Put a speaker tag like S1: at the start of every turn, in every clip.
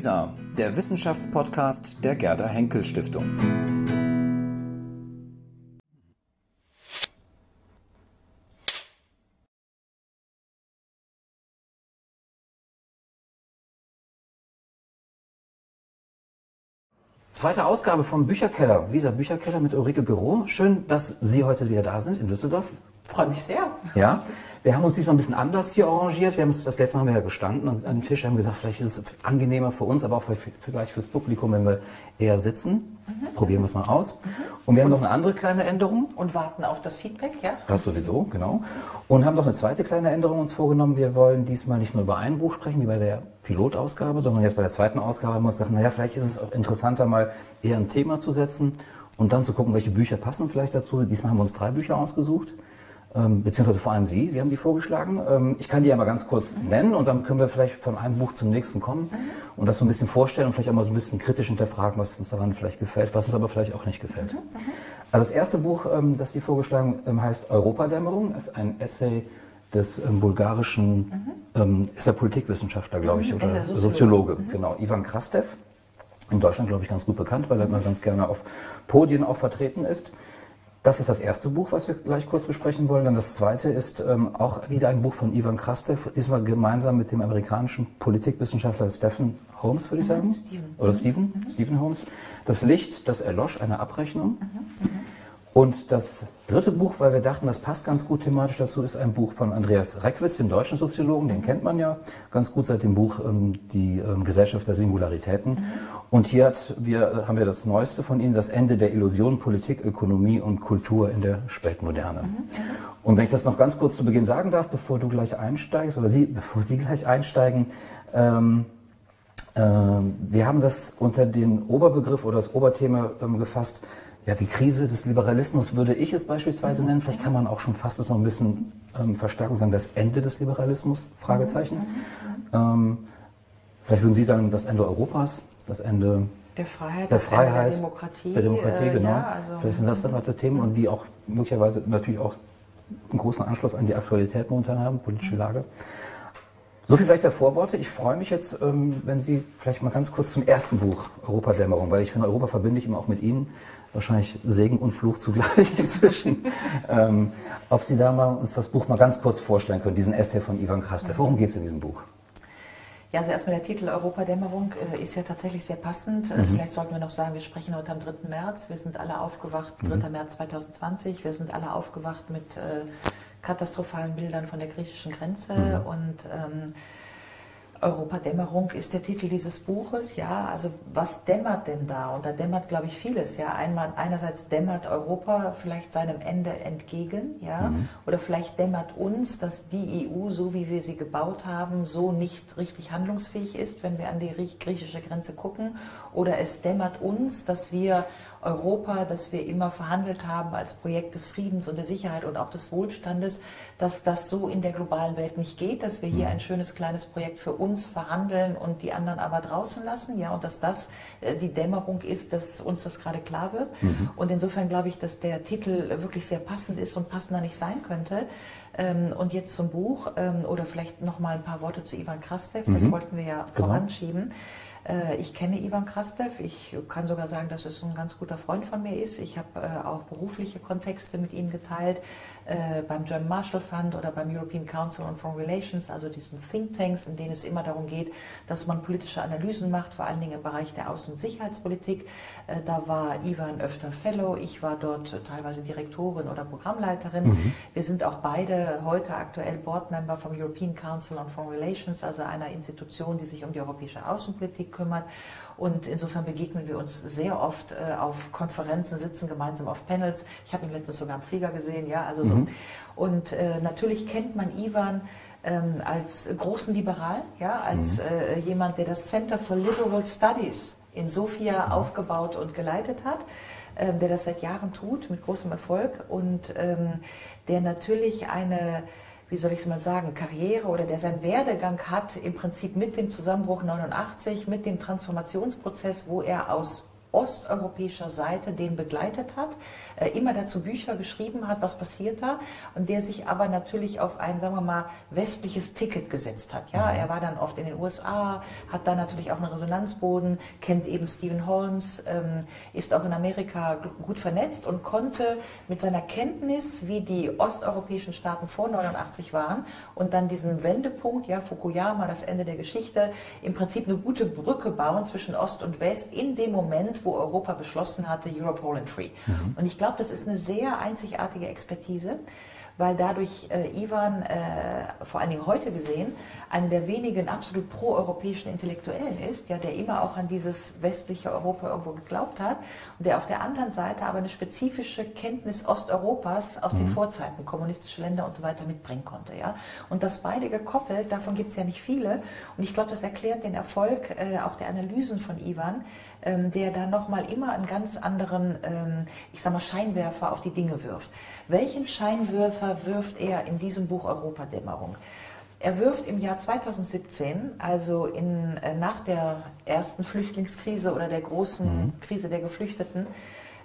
S1: WISA, der Wissenschaftspodcast der Gerda Henkel Stiftung. Zweite Ausgabe vom Bücherkeller, Lisa Bücherkeller mit Ulrike Gero. Schön, dass Sie heute wieder da sind in Düsseldorf.
S2: Freue mich sehr.
S1: Ja, wir haben uns diesmal ein bisschen anders hier arrangiert. Wir haben uns, das letzte Mal haben wir ja gestanden an dem Tisch haben gesagt, vielleicht ist es angenehmer für uns, aber auch für, vielleicht fürs Publikum, wenn wir eher sitzen. Mhm. Probieren wir es mal aus. Mhm. Und wir haben noch eine andere kleine Änderung.
S2: Und warten auf das Feedback, ja?
S1: Das sowieso, genau. Und haben noch eine zweite kleine Änderung uns vorgenommen. Wir wollen diesmal nicht nur über ein Buch sprechen, wie bei der Pilotausgabe, sondern jetzt bei der zweiten Ausgabe haben wir uns gedacht, naja, vielleicht ist es auch interessanter, mal eher ein Thema zu setzen und dann zu gucken, welche Bücher passen vielleicht dazu. Diesmal haben wir uns drei Bücher ausgesucht ähm, beziehungsweise vor allem Sie, Sie haben die vorgeschlagen. Ähm, ich kann die ja mal ganz kurz nennen und dann können wir vielleicht von einem Buch zum nächsten kommen und das so ein bisschen vorstellen und vielleicht auch mal so ein bisschen kritisch hinterfragen, was uns daran vielleicht gefällt, was uns aber vielleicht auch nicht gefällt. Also das erste Buch, ähm, das Sie vorgeschlagen ähm, heißt Europadämmerung, ist ein Essay des ähm, bulgarischen, mhm. ähm, ist der Politikwissenschaftler, glaube ich, mhm. oder Soziologe, Soziologe mhm. genau, Ivan Krastev. In Deutschland, glaube ich, ganz gut bekannt, weil er immer ganz gerne auf Podien auch vertreten ist. Das ist das erste Buch, was wir gleich kurz besprechen wollen. Dann das zweite ist ähm, auch wieder ein Buch von Ivan Krastev, diesmal gemeinsam mit dem amerikanischen Politikwissenschaftler Stephen Holmes, würde ich mhm, sagen. Steven. Oder Stephen, mhm. Stephen Holmes. Das Licht, das erlosch, eine Abrechnung. Mhm. mhm. Und das dritte Buch, weil wir dachten, das passt ganz gut thematisch dazu, ist ein Buch von Andreas Reckwitz, dem deutschen Soziologen, den kennt man ja ganz gut seit dem Buch ähm, Die ähm, Gesellschaft der Singularitäten. Mhm. Und hier hat, wir, haben wir das Neueste von ihm, das Ende der Illusion Politik, Ökonomie und Kultur in der Spätmoderne. Mhm. Und wenn ich das noch ganz kurz zu Beginn sagen darf, bevor du gleich einsteigst, oder Sie, bevor Sie gleich einsteigen, ähm, äh, wir haben das unter den Oberbegriff oder das Oberthema ähm, gefasst, ja, die Krise des Liberalismus würde ich es beispielsweise nennen. Vielleicht kann man auch schon fast das noch ein bisschen ähm, verstärken und sagen, das Ende des Liberalismus, Fragezeichen. Mhm. Ähm, vielleicht würden Sie sagen, das Ende Europas, das Ende
S2: der Freiheit,
S1: der, Freiheit, der
S2: Demokratie.
S1: Der Demokratie, äh, genau. Ja, also vielleicht sind das dann halt Themen und die auch möglicherweise natürlich auch einen großen Anschluss an die Aktualität momentan haben, politische Lage. So viel vielleicht der Vorworte. Ich freue mich jetzt, ähm, wenn Sie vielleicht mal ganz kurz zum ersten Buch Europadämmerung, weil ich finde, Europa verbinde ich immer auch mit Ihnen. Wahrscheinlich Segen und Fluch zugleich inzwischen. ähm, ob Sie da mal uns das Buch mal ganz kurz vorstellen können, diesen Essay von Ivan Krastev. Worum geht es in diesem Buch?
S2: Ja, also erstmal der Titel Europadämmerung äh, ist ja tatsächlich sehr passend. Äh, mhm. Vielleicht sollten wir noch sagen, wir sprechen heute am 3. März. Wir sind alle aufgewacht, 3. Mhm. März 2020. Wir sind alle aufgewacht mit äh, katastrophalen Bildern von der griechischen Grenze mhm. und ähm, Europadämmerung ist der Titel dieses Buches, ja. Also was dämmert denn da? Und da dämmert, glaube ich, vieles, ja. Einmal, einerseits dämmert Europa vielleicht seinem Ende entgegen, ja. Mhm. Oder vielleicht dämmert uns, dass die EU, so wie wir sie gebaut haben, so nicht richtig handlungsfähig ist, wenn wir an die griechische Grenze gucken. Oder es dämmert uns, dass wir Europa, das wir immer verhandelt haben als Projekt des Friedens und der Sicherheit und auch des Wohlstandes, dass das so in der globalen Welt nicht geht, dass wir hier mhm. ein schönes kleines Projekt für uns verhandeln und die anderen aber draußen lassen, ja, und dass das äh, die Dämmerung ist, dass uns das gerade klar wird. Mhm. Und insofern glaube ich, dass der Titel wirklich sehr passend ist und passender nicht sein könnte. Ähm, und jetzt zum Buch ähm, oder vielleicht noch mal ein paar Worte zu Ivan Krastev, das mhm. wollten wir ja genau. voranschieben. Äh, ich kenne Ivan Krastev. Ich kann sogar sagen, dass es ein ganz guter Freund von mir ist. Ich habe äh, auch berufliche Kontexte mit ihm geteilt äh, beim German Marshall Fund oder beim European Council on Foreign Relations, also diesen Thinktanks, in denen es immer darum geht, dass man politische Analysen macht, vor allen Dingen im Bereich der Außen- und Sicherheitspolitik. Da war Ivan öfter Fellow, ich war dort teilweise Direktorin oder Programmleiterin. Mhm. Wir sind auch beide heute aktuell Boardmember vom European Council on Foreign Relations, also einer Institution, die sich um die europäische Außenpolitik kümmert. Und insofern begegnen wir uns sehr oft äh, auf Konferenzen, sitzen gemeinsam auf Panels. Ich habe ihn letztens sogar am Flieger gesehen, ja, also so. Mhm. Und äh, natürlich kennt man Ivan ähm, als großen Liberal, ja, als mhm. äh, jemand, der das Center for Liberal Studies in Sofia mhm. aufgebaut und geleitet hat ähm, der das seit Jahren tut, mit großem Erfolg und ähm, der natürlich eine wie soll ich es mal sagen, Karriere oder der seinen Werdegang hat, im Prinzip mit dem Zusammenbruch 89, mit dem Transformationsprozess, wo er aus osteuropäischer Seite den begleitet hat, äh, immer dazu Bücher geschrieben hat, was passiert da, und der sich aber natürlich auf ein, sagen wir mal, westliches Ticket gesetzt hat. Ja, mhm. er war dann oft in den USA, hat da natürlich auch einen Resonanzboden, kennt eben Stephen Holmes, ähm, ist auch in Amerika gut vernetzt und konnte mit seiner Kenntnis, wie die osteuropäischen Staaten vor 89 waren und dann diesen Wendepunkt, ja, Fukuyama, das Ende der Geschichte, im Prinzip eine gute Brücke bauen zwischen Ost und West in dem Moment, wo Europa beschlossen hatte, Europe Whole and Free. Mhm. Und ich glaube, das ist eine sehr einzigartige Expertise weil dadurch äh, Ivan, äh, vor allen Dingen heute gesehen, einer der wenigen absolut proeuropäischen Intellektuellen ist, ja, der immer auch an dieses westliche Europa irgendwo geglaubt hat und der auf der anderen Seite aber eine spezifische Kenntnis Osteuropas aus mhm. den Vorzeiten, kommunistische Länder und so weiter mitbringen konnte. Ja. Und das beide gekoppelt, davon gibt es ja nicht viele und ich glaube, das erklärt den Erfolg äh, auch der Analysen von Ivan, ähm, der da nochmal immer einen ganz anderen, ähm, ich sag mal, Scheinwerfer auf die Dinge wirft. Welchen Scheinwerfer wirft er in diesem Buch Europadämmerung? Er wirft im Jahr 2017, also in, äh, nach der ersten Flüchtlingskrise oder der großen mhm. Krise der Geflüchteten,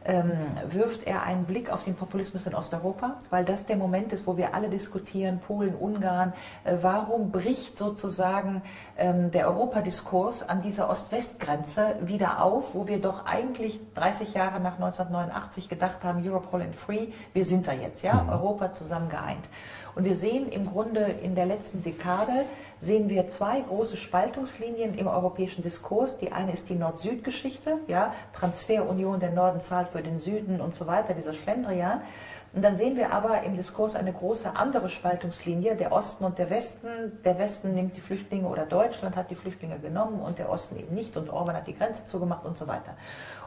S2: ähm, wirft er einen Blick auf den Populismus in Osteuropa, weil das der Moment ist, wo wir alle diskutieren, Polen, Ungarn, äh, warum bricht sozusagen ähm, der Europadiskurs an dieser Ost-West-Grenze wieder auf, wo wir doch eigentlich 30 Jahre nach 1989 gedacht haben, Europe Whole and Free, wir sind da jetzt, ja, mhm. Europa zusammen geeint. Und wir sehen im Grunde in der letzten Dekade, sehen wir zwei große Spaltungslinien im europäischen Diskurs. Die eine ist die Nord-Süd-Geschichte, ja, Transferunion, der Norden zahlt für den Süden und so weiter, dieser Schlendrian. Und dann sehen wir aber im Diskurs eine große andere Spaltungslinie, der Osten und der Westen. Der Westen nimmt die Flüchtlinge oder Deutschland hat die Flüchtlinge genommen und der Osten eben nicht und Orban hat die Grenze zugemacht und so weiter.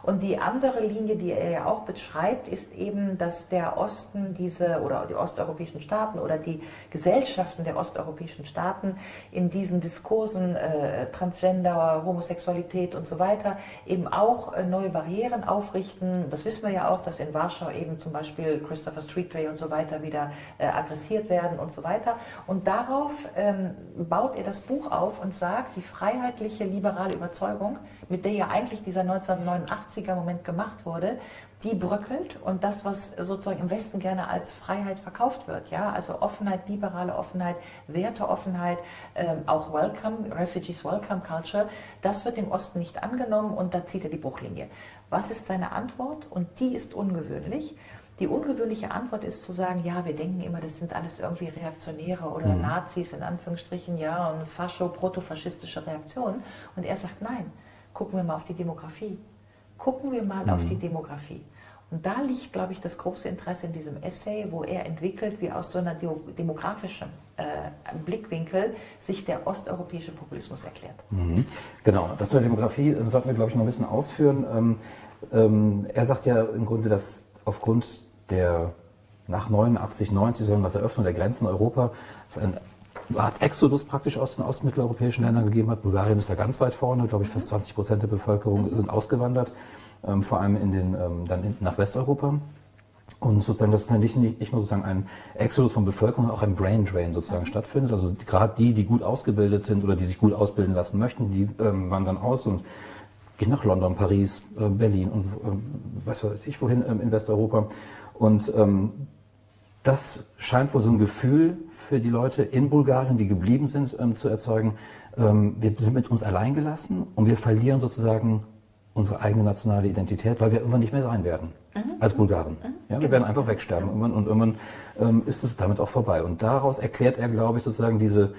S2: Und die andere Linie, die er ja auch beschreibt, ist eben, dass der Osten diese oder die osteuropäischen Staaten oder die Gesellschaften der osteuropäischen Staaten in diesen Diskursen äh, Transgender, Homosexualität und so weiter eben auch äh, neue Barrieren aufrichten. Das wissen wir ja auch, dass in Warschau eben zum Beispiel Christopher Streetway und so weiter wieder äh, aggressiert werden und so weiter. Und darauf ähm, baut er das Buch auf und sagt, die freiheitliche liberale Überzeugung, mit der ja eigentlich dieser 1989 80er Moment gemacht wurde, die bröckelt und das, was sozusagen im Westen gerne als Freiheit verkauft wird, ja, also Offenheit, liberale Offenheit, Werteoffenheit, ähm, auch Welcome, Refugees Welcome Culture, das wird im Osten nicht angenommen und da zieht er die Bruchlinie. Was ist seine Antwort? Und die ist ungewöhnlich. Die ungewöhnliche Antwort ist zu sagen, ja, wir denken immer, das sind alles irgendwie Reaktionäre oder mhm. Nazis in Anführungsstrichen, ja, und Fascho, protofaschistische Reaktionen. Und er sagt, nein, gucken wir mal auf die Demografie gucken wir mal mhm. auf die Demografie. Und da liegt, glaube ich, das große Interesse in diesem Essay, wo er entwickelt, wie aus so einer demografischen äh, Blickwinkel sich der osteuropäische Populismus erklärt.
S1: Mhm. Genau, das mit der Demografie äh, sollten wir, glaube ich, noch ein bisschen ausführen. Ähm, ähm, er sagt ja im Grunde, dass aufgrund der nach 89, 90, sondern nach der Öffnung der Grenzen in Europa es ein Art Exodus praktisch aus den ostmitteleuropäischen Ländern gegeben hat. Bulgarien ist da ganz weit vorne, glaube ich, fast 20 Prozent der Bevölkerung sind ausgewandert, ähm, vor allem in den, ähm, dann in, nach Westeuropa. Und sozusagen, dass es dann nicht, nicht nur sozusagen ein Exodus von Bevölkerung, sondern auch ein Brain Drain sozusagen mhm. stattfindet. Also gerade die, die gut ausgebildet sind oder die sich gut ausbilden lassen möchten, die ähm, wandern aus und gehen nach London, Paris, äh, Berlin und äh, weiß weiß ich wohin ähm, in Westeuropa. Und ähm, das scheint wohl so ein Gefühl für die Leute in Bulgarien, die geblieben sind, ähm, zu erzeugen. Ähm, wir sind mit uns allein gelassen und wir verlieren sozusagen unsere eigene nationale Identität, weil wir irgendwann nicht mehr sein werden mhm. als Bulgaren. Mhm. Ja, wir genau. werden einfach wegsterben irgendwann und irgendwann ähm, ist es damit auch vorbei. Und daraus erklärt er, glaube ich, sozusagen diese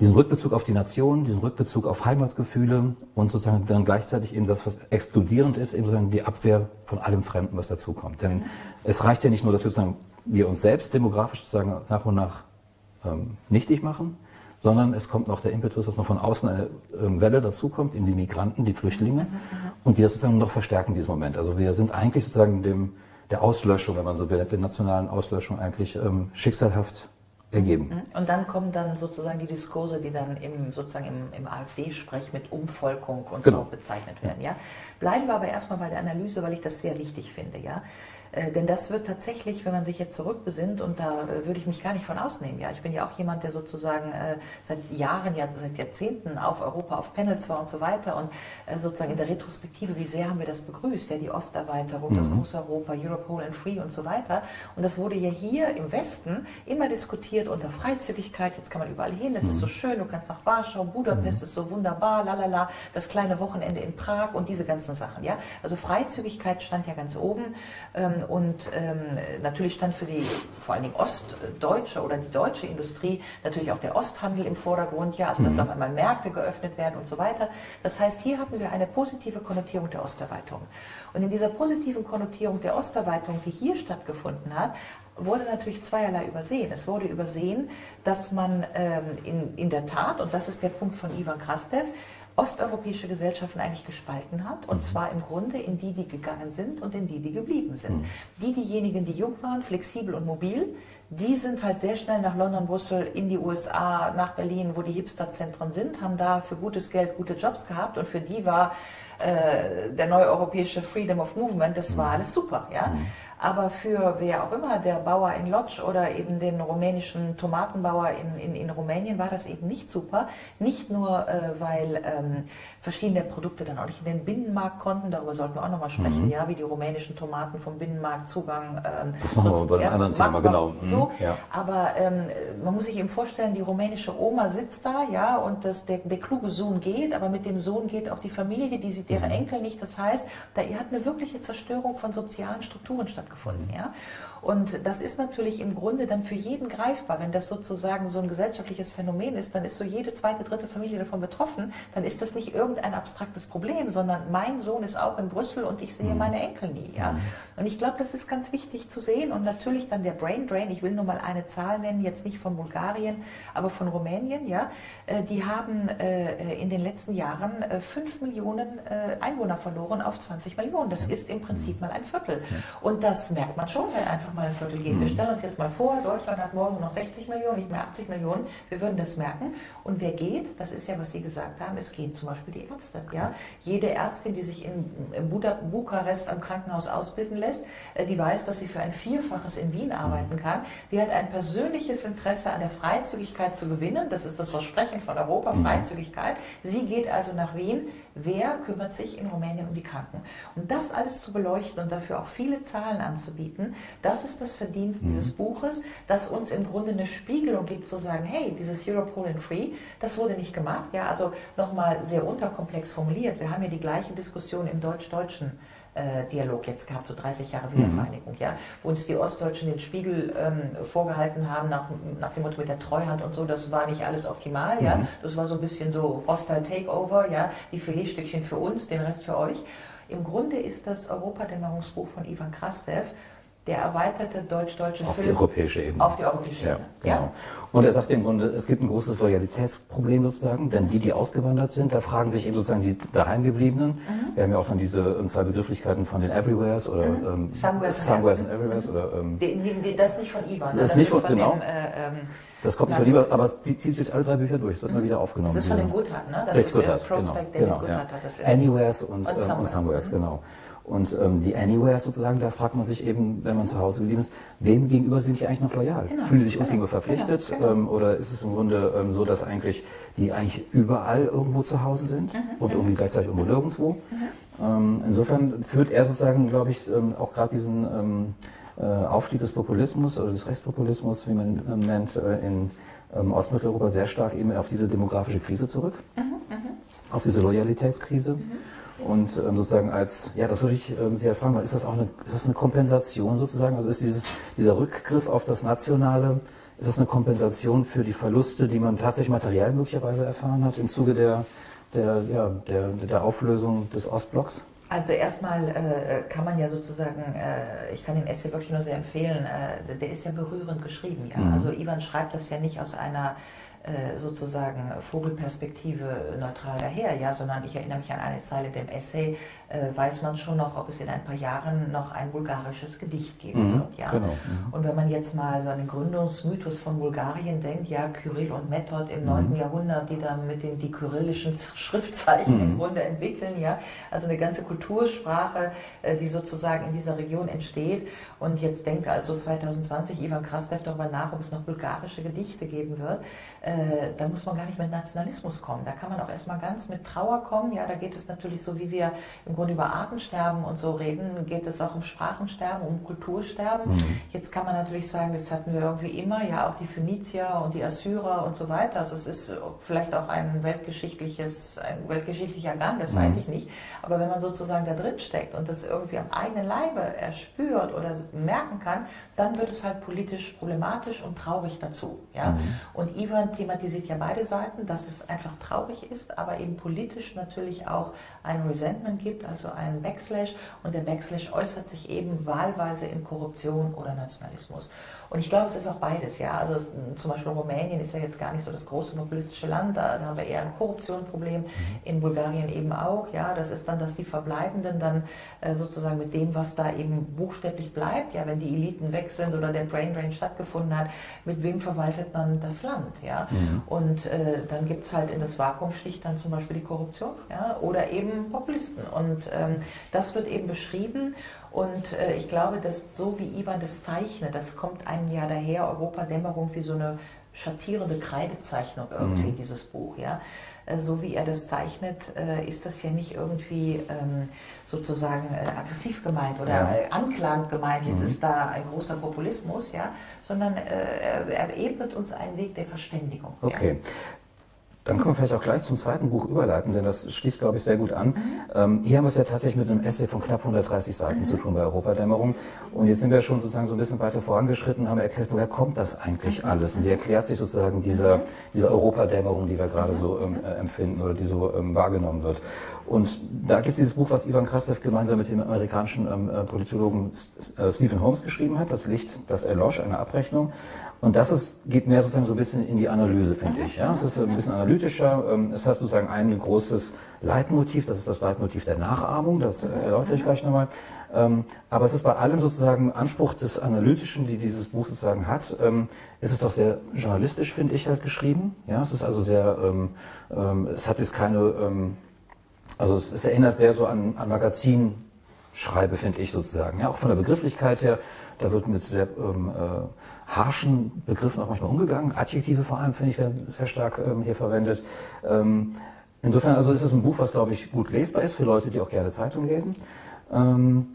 S1: diesen Rückbezug auf die Nation, diesen Rückbezug auf Heimatgefühle und sozusagen dann gleichzeitig eben das, was explodierend ist, eben sozusagen die Abwehr von allem Fremden, was dazukommt. Denn es reicht ja nicht nur, dass wir, sozusagen, wir uns selbst demografisch sozusagen nach und nach ähm, nichtig machen, sondern es kommt noch der Impetus, dass noch von außen eine ähm, Welle dazukommt, eben die Migranten, die Flüchtlinge, mhm, mhm. und die das sozusagen noch verstärken in diesem Moment. Also wir sind eigentlich sozusagen dem, der Auslöschung, wenn man so will, der nationalen Auslöschung eigentlich ähm, schicksalhaft ergeben.
S2: Mhm. Und dann kommen dann sozusagen die Diskurse, die dann im, sozusagen im, im AfD-Sprech mit Umvolkung und genau. so bezeichnet werden. Ja? Bleiben wir aber erstmal bei der Analyse, weil ich das sehr wichtig finde. Ja? Äh, denn das wird tatsächlich, wenn man sich jetzt zurückbesinnt, und da äh, würde ich mich gar nicht von ausnehmen. Ja, ich bin ja auch jemand, der sozusagen äh, seit Jahren, ja, seit Jahrzehnten auf Europa, auf Panels war und so weiter. Und äh, sozusagen in der Retrospektive, wie sehr haben wir das begrüßt? Ja, die Osterweiterung, mhm. das große Europa, Europe Whole and Free und so weiter. Und das wurde ja hier im Westen immer diskutiert unter Freizügigkeit. Jetzt kann man überall hin, es mhm. ist so schön, du kannst nach Warschau, Budapest mhm. ist so wunderbar, lalala, das kleine Wochenende in Prag und diese ganzen Sachen. Ja, also Freizügigkeit stand ja ganz oben. Ähm, und ähm, natürlich stand für die vor allen Dingen ostdeutsche oder die deutsche Industrie natürlich auch der Osthandel im Vordergrund, ja, also dass mhm. auf einmal Märkte geöffnet werden und so weiter. Das heißt, hier hatten wir eine positive Konnotierung der Osterweiterung. Und in dieser positiven Konnotierung der Osterweiterung, die hier stattgefunden hat, wurde natürlich zweierlei übersehen. Es wurde übersehen, dass man ähm, in, in der Tat, und das ist der Punkt von Ivan Krastev, osteuropäische Gesellschaften eigentlich gespalten hat. Und mhm. zwar im Grunde in die, die gegangen sind und in die, die geblieben sind. Mhm. Die, diejenigen, die jung waren, flexibel und mobil, die sind halt sehr schnell nach London, Brüssel, in die USA, nach Berlin, wo die Hipsterzentren sind, haben da für gutes Geld gute Jobs gehabt und für die war äh, der neue europäische Freedom of Movement, das war mhm. alles super. Ja? Mhm. Aber für wer auch immer, der Bauer in Lodz oder eben den rumänischen Tomatenbauer in, in, in Rumänien, war das eben nicht super. Nicht nur, äh, weil ähm, verschiedene Produkte dann auch nicht in den Binnenmarkt konnten, darüber sollten wir auch nochmal sprechen, mhm. ja, wie die rumänischen Tomaten vom Binnenmarkt Zugang.
S1: Ähm, das machen wir bei einem ja, anderen Thema, genau.
S2: So, mhm. ja. Aber ähm, man muss sich eben vorstellen, die rumänische Oma sitzt da, ja, und das, der, der kluge Sohn geht, aber mit dem Sohn geht auch die Familie, die sieht ihre mhm. Enkel nicht. Das heißt, da hat eine wirkliche Zerstörung von sozialen Strukturen stattgefunden stattgefunden. Ja? Und das ist natürlich im Grunde dann für jeden greifbar. Wenn das sozusagen so ein gesellschaftliches Phänomen ist, dann ist so jede zweite, dritte Familie davon betroffen. Dann ist das nicht irgendein abstraktes Problem, sondern mein Sohn ist auch in Brüssel und ich sehe mhm. meine Enkel nie. Ja? Mhm. Und ich glaube, das ist ganz wichtig zu sehen. Und natürlich dann der Brain Drain. Ich will nur mal eine Zahl nennen, jetzt nicht von Bulgarien, aber von Rumänien. Ja? Äh, die haben äh, in den letzten Jahren 5 äh, Millionen Einwohner verloren auf 20 Millionen. Das ist im Prinzip mal ein Viertel. Und das merkt man schon, wenn einfach mal ein Viertel geht. Wir mhm. stellen uns jetzt mal vor, Deutschland hat morgen noch 60 Millionen, nicht mehr 80 Millionen. Wir würden das merken. Und wer geht, das ist ja, was Sie gesagt haben, es gehen zum Beispiel die Ärzte. Ja? Jede Ärztin, die sich in, in Bukarest am Krankenhaus ausbilden lässt, die weiß, dass sie für ein Vielfaches in Wien arbeiten kann. Die hat ein persönliches Interesse an der Freizügigkeit zu gewinnen. Das ist das Versprechen von Europa, mhm. Freizügigkeit. Sie geht also nach Wien. Wer kümmert sich in Rumänien um die Kranken? Und das alles zu beleuchten und dafür auch viele Zahlen anzubieten, das ist das Verdienst mhm. dieses Buches, das uns im Grunde eine Spiegelung gibt, zu sagen, hey, dieses Europe Whole and Free, das wurde nicht gemacht. Ja, also nochmal sehr unterkomplex formuliert. Wir haben ja die gleiche Diskussion im deutsch-deutschen äh, Dialog jetzt gehabt, so 30 Jahre Wiedervereinigung, mhm. ja, wo uns die Ostdeutschen den Spiegel ähm, vorgehalten haben nach, nach dem Motto mit der Treuhand und so, das war nicht alles optimal, mhm. ja, das war so ein bisschen so Hostile Takeover, ja, die Filetstückchen für uns, den Rest für euch. Im Grunde ist das Europadämmerungsbuch von Ivan Krastev der erweiterte deutsch-deutsche
S1: Film. Auf die europäische Ebene.
S2: Auf die europäische Ebene.
S1: Ja, genau. Und er sagt im Grunde, es gibt ein großes Loyalitätsproblem sozusagen, denn die, die ausgewandert sind, da fragen sich eben sozusagen die daheimgebliebenen. Mhm. Wir haben ja auch dann diese ähm, zwei Begrifflichkeiten von den Everywheres oder mhm. ähm,
S2: Somewheres,
S1: Somewheres and Everywheres. Oder,
S2: ähm, die, die, das ist nicht von Ivan.
S1: Das, ist nicht von, von genau. Dem, äh, ähm, das kommt nicht von Lieber, aber sie zieht sich alle drei Bücher durch. Es wird mhm. mal wieder aufgenommen. Das
S2: ist von dem Guthardt, ne?
S1: Das ist genau. Prospect, genau, genau, ja. hat das Anywheres und, und, ähm, und Somewheres, mhm. genau. Und ähm, die Anywhere sozusagen, da fragt man sich eben, wenn man zu Hause geblieben ist, wem gegenüber sind die eigentlich noch loyal? Genau. Fühlen sie sich uns gegenüber verpflichtet? Genau. Ähm, oder ist es im Grunde ähm, so, dass eigentlich die eigentlich überall irgendwo zu Hause sind mhm. und irgendwie gleichzeitig irgendwo nirgendwo? Mhm. Ähm, insofern führt er sozusagen, glaube ich, ähm, auch gerade diesen ähm, äh, Aufstieg des Populismus oder des Rechtspopulismus, wie man ähm, nennt, äh, in ähm, Ostmitteleuropa sehr stark eben auf diese demografische Krise zurück, mhm. mhm. auf diese Loyalitätskrise. Und ähm, sozusagen als, ja, das würde ich ähm, Sie ja fragen, ist das auch eine, ist das eine Kompensation sozusagen? Also ist dieses, dieser Rückgriff auf das Nationale, ist das eine Kompensation für die Verluste, die man tatsächlich materiell möglicherweise erfahren hat im Zuge der, der, ja, der, der Auflösung des Ostblocks?
S2: Also erstmal äh, kann man ja sozusagen, äh, ich kann den Essay wirklich nur sehr empfehlen, äh, der ist ja berührend geschrieben. Ja? Mhm. Also Ivan schreibt das ja nicht aus einer äh, sozusagen Vogelperspektive neutral daher, ja, sondern ich erinnere mich an eine Zeile dem Essay, äh, weiß man schon noch, ob es in ein paar Jahren noch ein bulgarisches Gedicht geben mhm, wird. Ja? Genau. Mhm. Und wenn man jetzt mal so an den Gründungsmythos von Bulgarien denkt, ja, Kyrill und Method im 9. Mhm. Jahrhundert, die dann mit den die kyrillischen Schriftzeichen im mhm. Grunde entwickeln, ja, also eine ganze Kultursprache, äh, die sozusagen in dieser Region entsteht. Und jetzt denkt also 2020 Ivan Krastev darüber nach, ob es noch bulgarische Gedichte geben wird. Äh, da muss man gar nicht mit Nationalismus kommen. Da kann man auch erstmal ganz mit Trauer kommen. Ja, da geht es natürlich so, wie wir im Grunde über Artensterben und so reden, geht es auch um Sprachensterben, um Kultursterben. Mhm. Jetzt kann man natürlich sagen, das hatten wir irgendwie immer, ja, auch die Phönizier und die Assyrer und so weiter. Also es ist vielleicht auch ein weltgeschichtliches, ein weltgeschichtlicher Gang, das mhm. weiß ich nicht. Aber wenn man sozusagen da drin steckt und das irgendwie am eigenen Leibe erspürt oder merken kann, dann wird es halt politisch problematisch und traurig dazu. Ja? Mhm. Und Ivan thematisiert ja beide Seiten, dass es einfach traurig ist, aber eben politisch natürlich auch ein Resentment gibt, also ein Backslash. Und der Backslash äußert sich eben wahlweise in Korruption oder Nationalismus. Und ich glaube, es ist auch beides, ja. Also zum Beispiel Rumänien ist ja jetzt gar nicht so das große populistische Land, da, da haben wir eher ein Korruptionsproblem, mhm. in Bulgarien eben auch, ja. Das ist dann, dass die Verbleibenden dann äh, sozusagen mit dem, was da eben buchstäblich bleibt, ja, wenn die Eliten weg sind oder der Brain Drain stattgefunden hat, mit wem verwaltet man das Land, ja. Mhm. Und äh, dann gibt es halt in das Vakuum sticht dann zum Beispiel die Korruption, ja, oder eben Populisten. Und ähm, das wird eben beschrieben. Und äh, ich glaube, dass so wie Ivan das zeichnet, das kommt einem ja daher, Europadämmerung wie so eine schattierende Kreidezeichnung irgendwie, mhm. dieses Buch, ja. Äh, so wie er das zeichnet, äh, ist das ja nicht irgendwie ähm, sozusagen äh, aggressiv gemeint oder ja. anklagend gemeint, jetzt mhm. ist da ein großer Populismus, ja, sondern er, er ebnet uns einen Weg der Verständigung.
S1: Okay. Ja. Dann können wir vielleicht auch gleich zum zweiten Buch überleiten, denn das schließt, glaube ich, sehr gut an. Mhm. Ähm, hier haben wir es ja tatsächlich mit einem Essay von knapp 130 Seiten mhm. zu tun bei Europadämmerung. Und jetzt sind wir schon sozusagen so ein bisschen weiter vorangeschritten, haben erklärt, woher kommt das eigentlich alles? Und wie erklärt sich sozusagen dieser, diese Europadämmerung, die wir gerade so ähm, äh, empfinden oder die so ähm, wahrgenommen wird? Und da gibt es dieses Buch, was Ivan Krastev gemeinsam mit dem amerikanischen ähm, äh, Politologen äh, Stephen Holmes geschrieben hat, Das Licht, das erlosch, eine Abrechnung. Und das ist, geht mehr sozusagen so ein bisschen in die Analyse, finde ich. Ja? Es ist ein bisschen analytischer. Ähm, es hat sozusagen ein großes Leitmotiv, das ist das Leitmotiv der Nachahmung, das äh, erläutere ich gleich nochmal. Ähm, aber es ist bei allem sozusagen Anspruch des Analytischen, die dieses Buch sozusagen hat, ähm, ist es doch sehr journalistisch, finde ich, halt geschrieben. Ja, es ist also sehr, es hat jetzt keine, also es, erinnert sehr so an, an Magazinschreibe, finde ich sozusagen. Ja, auch von der Begrifflichkeit her, da wird mit sehr ähm, äh, harschen Begriffen auch manchmal umgegangen. Adjektive vor allem, finde ich, werden sehr stark ähm, hier verwendet. Ähm, insofern also ist es ein Buch, was, glaube ich, gut lesbar ist für Leute, die auch gerne Zeitung lesen.
S2: Ähm,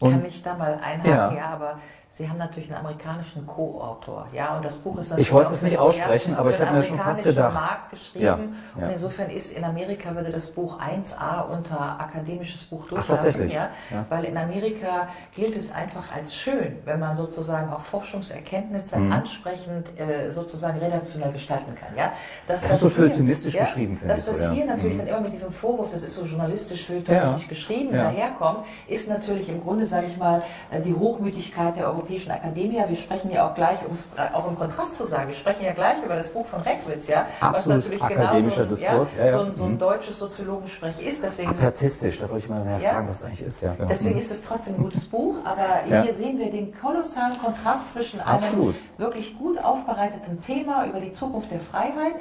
S2: Kann ich da mal einhaken, ja, ja aber Sie haben natürlich einen amerikanischen Co-Autor, ja, und das Buch ist
S1: Ich wollte es nicht aussprechen, aber ich habe mir schon fast gedacht.
S2: Markt geschrieben ja, ja. und insofern ist in Amerika würde das Buch 1a unter akademisches Buch
S1: durchlaufen, ja,
S2: ja, weil in Amerika gilt es einfach als schön, wenn man sozusagen auch Forschungserkenntnisse mhm. ansprechend äh, sozusagen redaktionell gestalten kann, ja.
S1: Dass das, das ist so feuilletonistisch geschrieben,
S2: finde ich. Dass das so, hier natürlich mhm. dann immer mit diesem Vorwurf, das ist so journalistisch feuilletonistisch geschrieben, daherkommt, ist natürlich im Grunde, sage ich mal, äh, die Hochmütigkeit der Europäischen Europäischen Akademie. Wir sprechen ja auch gleich, um es auch im Kontrast zu sagen, wir sprechen ja gleich über das Buch von Reckwitz, ja,
S1: Absolut was natürlich akademischer
S2: genau so,
S1: Diskurs,
S2: ja, ja, so, ein, so ein mhm. deutsches Soziologensprech ist.
S1: Deswegen Apartistisch, da wollte ich mal ja, fragen, was das eigentlich ist. Ja,
S2: genau. Deswegen ist es trotzdem ein gutes Buch, aber hier sehen wir den kolossalen Kontrast zwischen
S1: Absolut.
S2: einem wirklich gut aufbereiteten Thema über die Zukunft der Freiheit,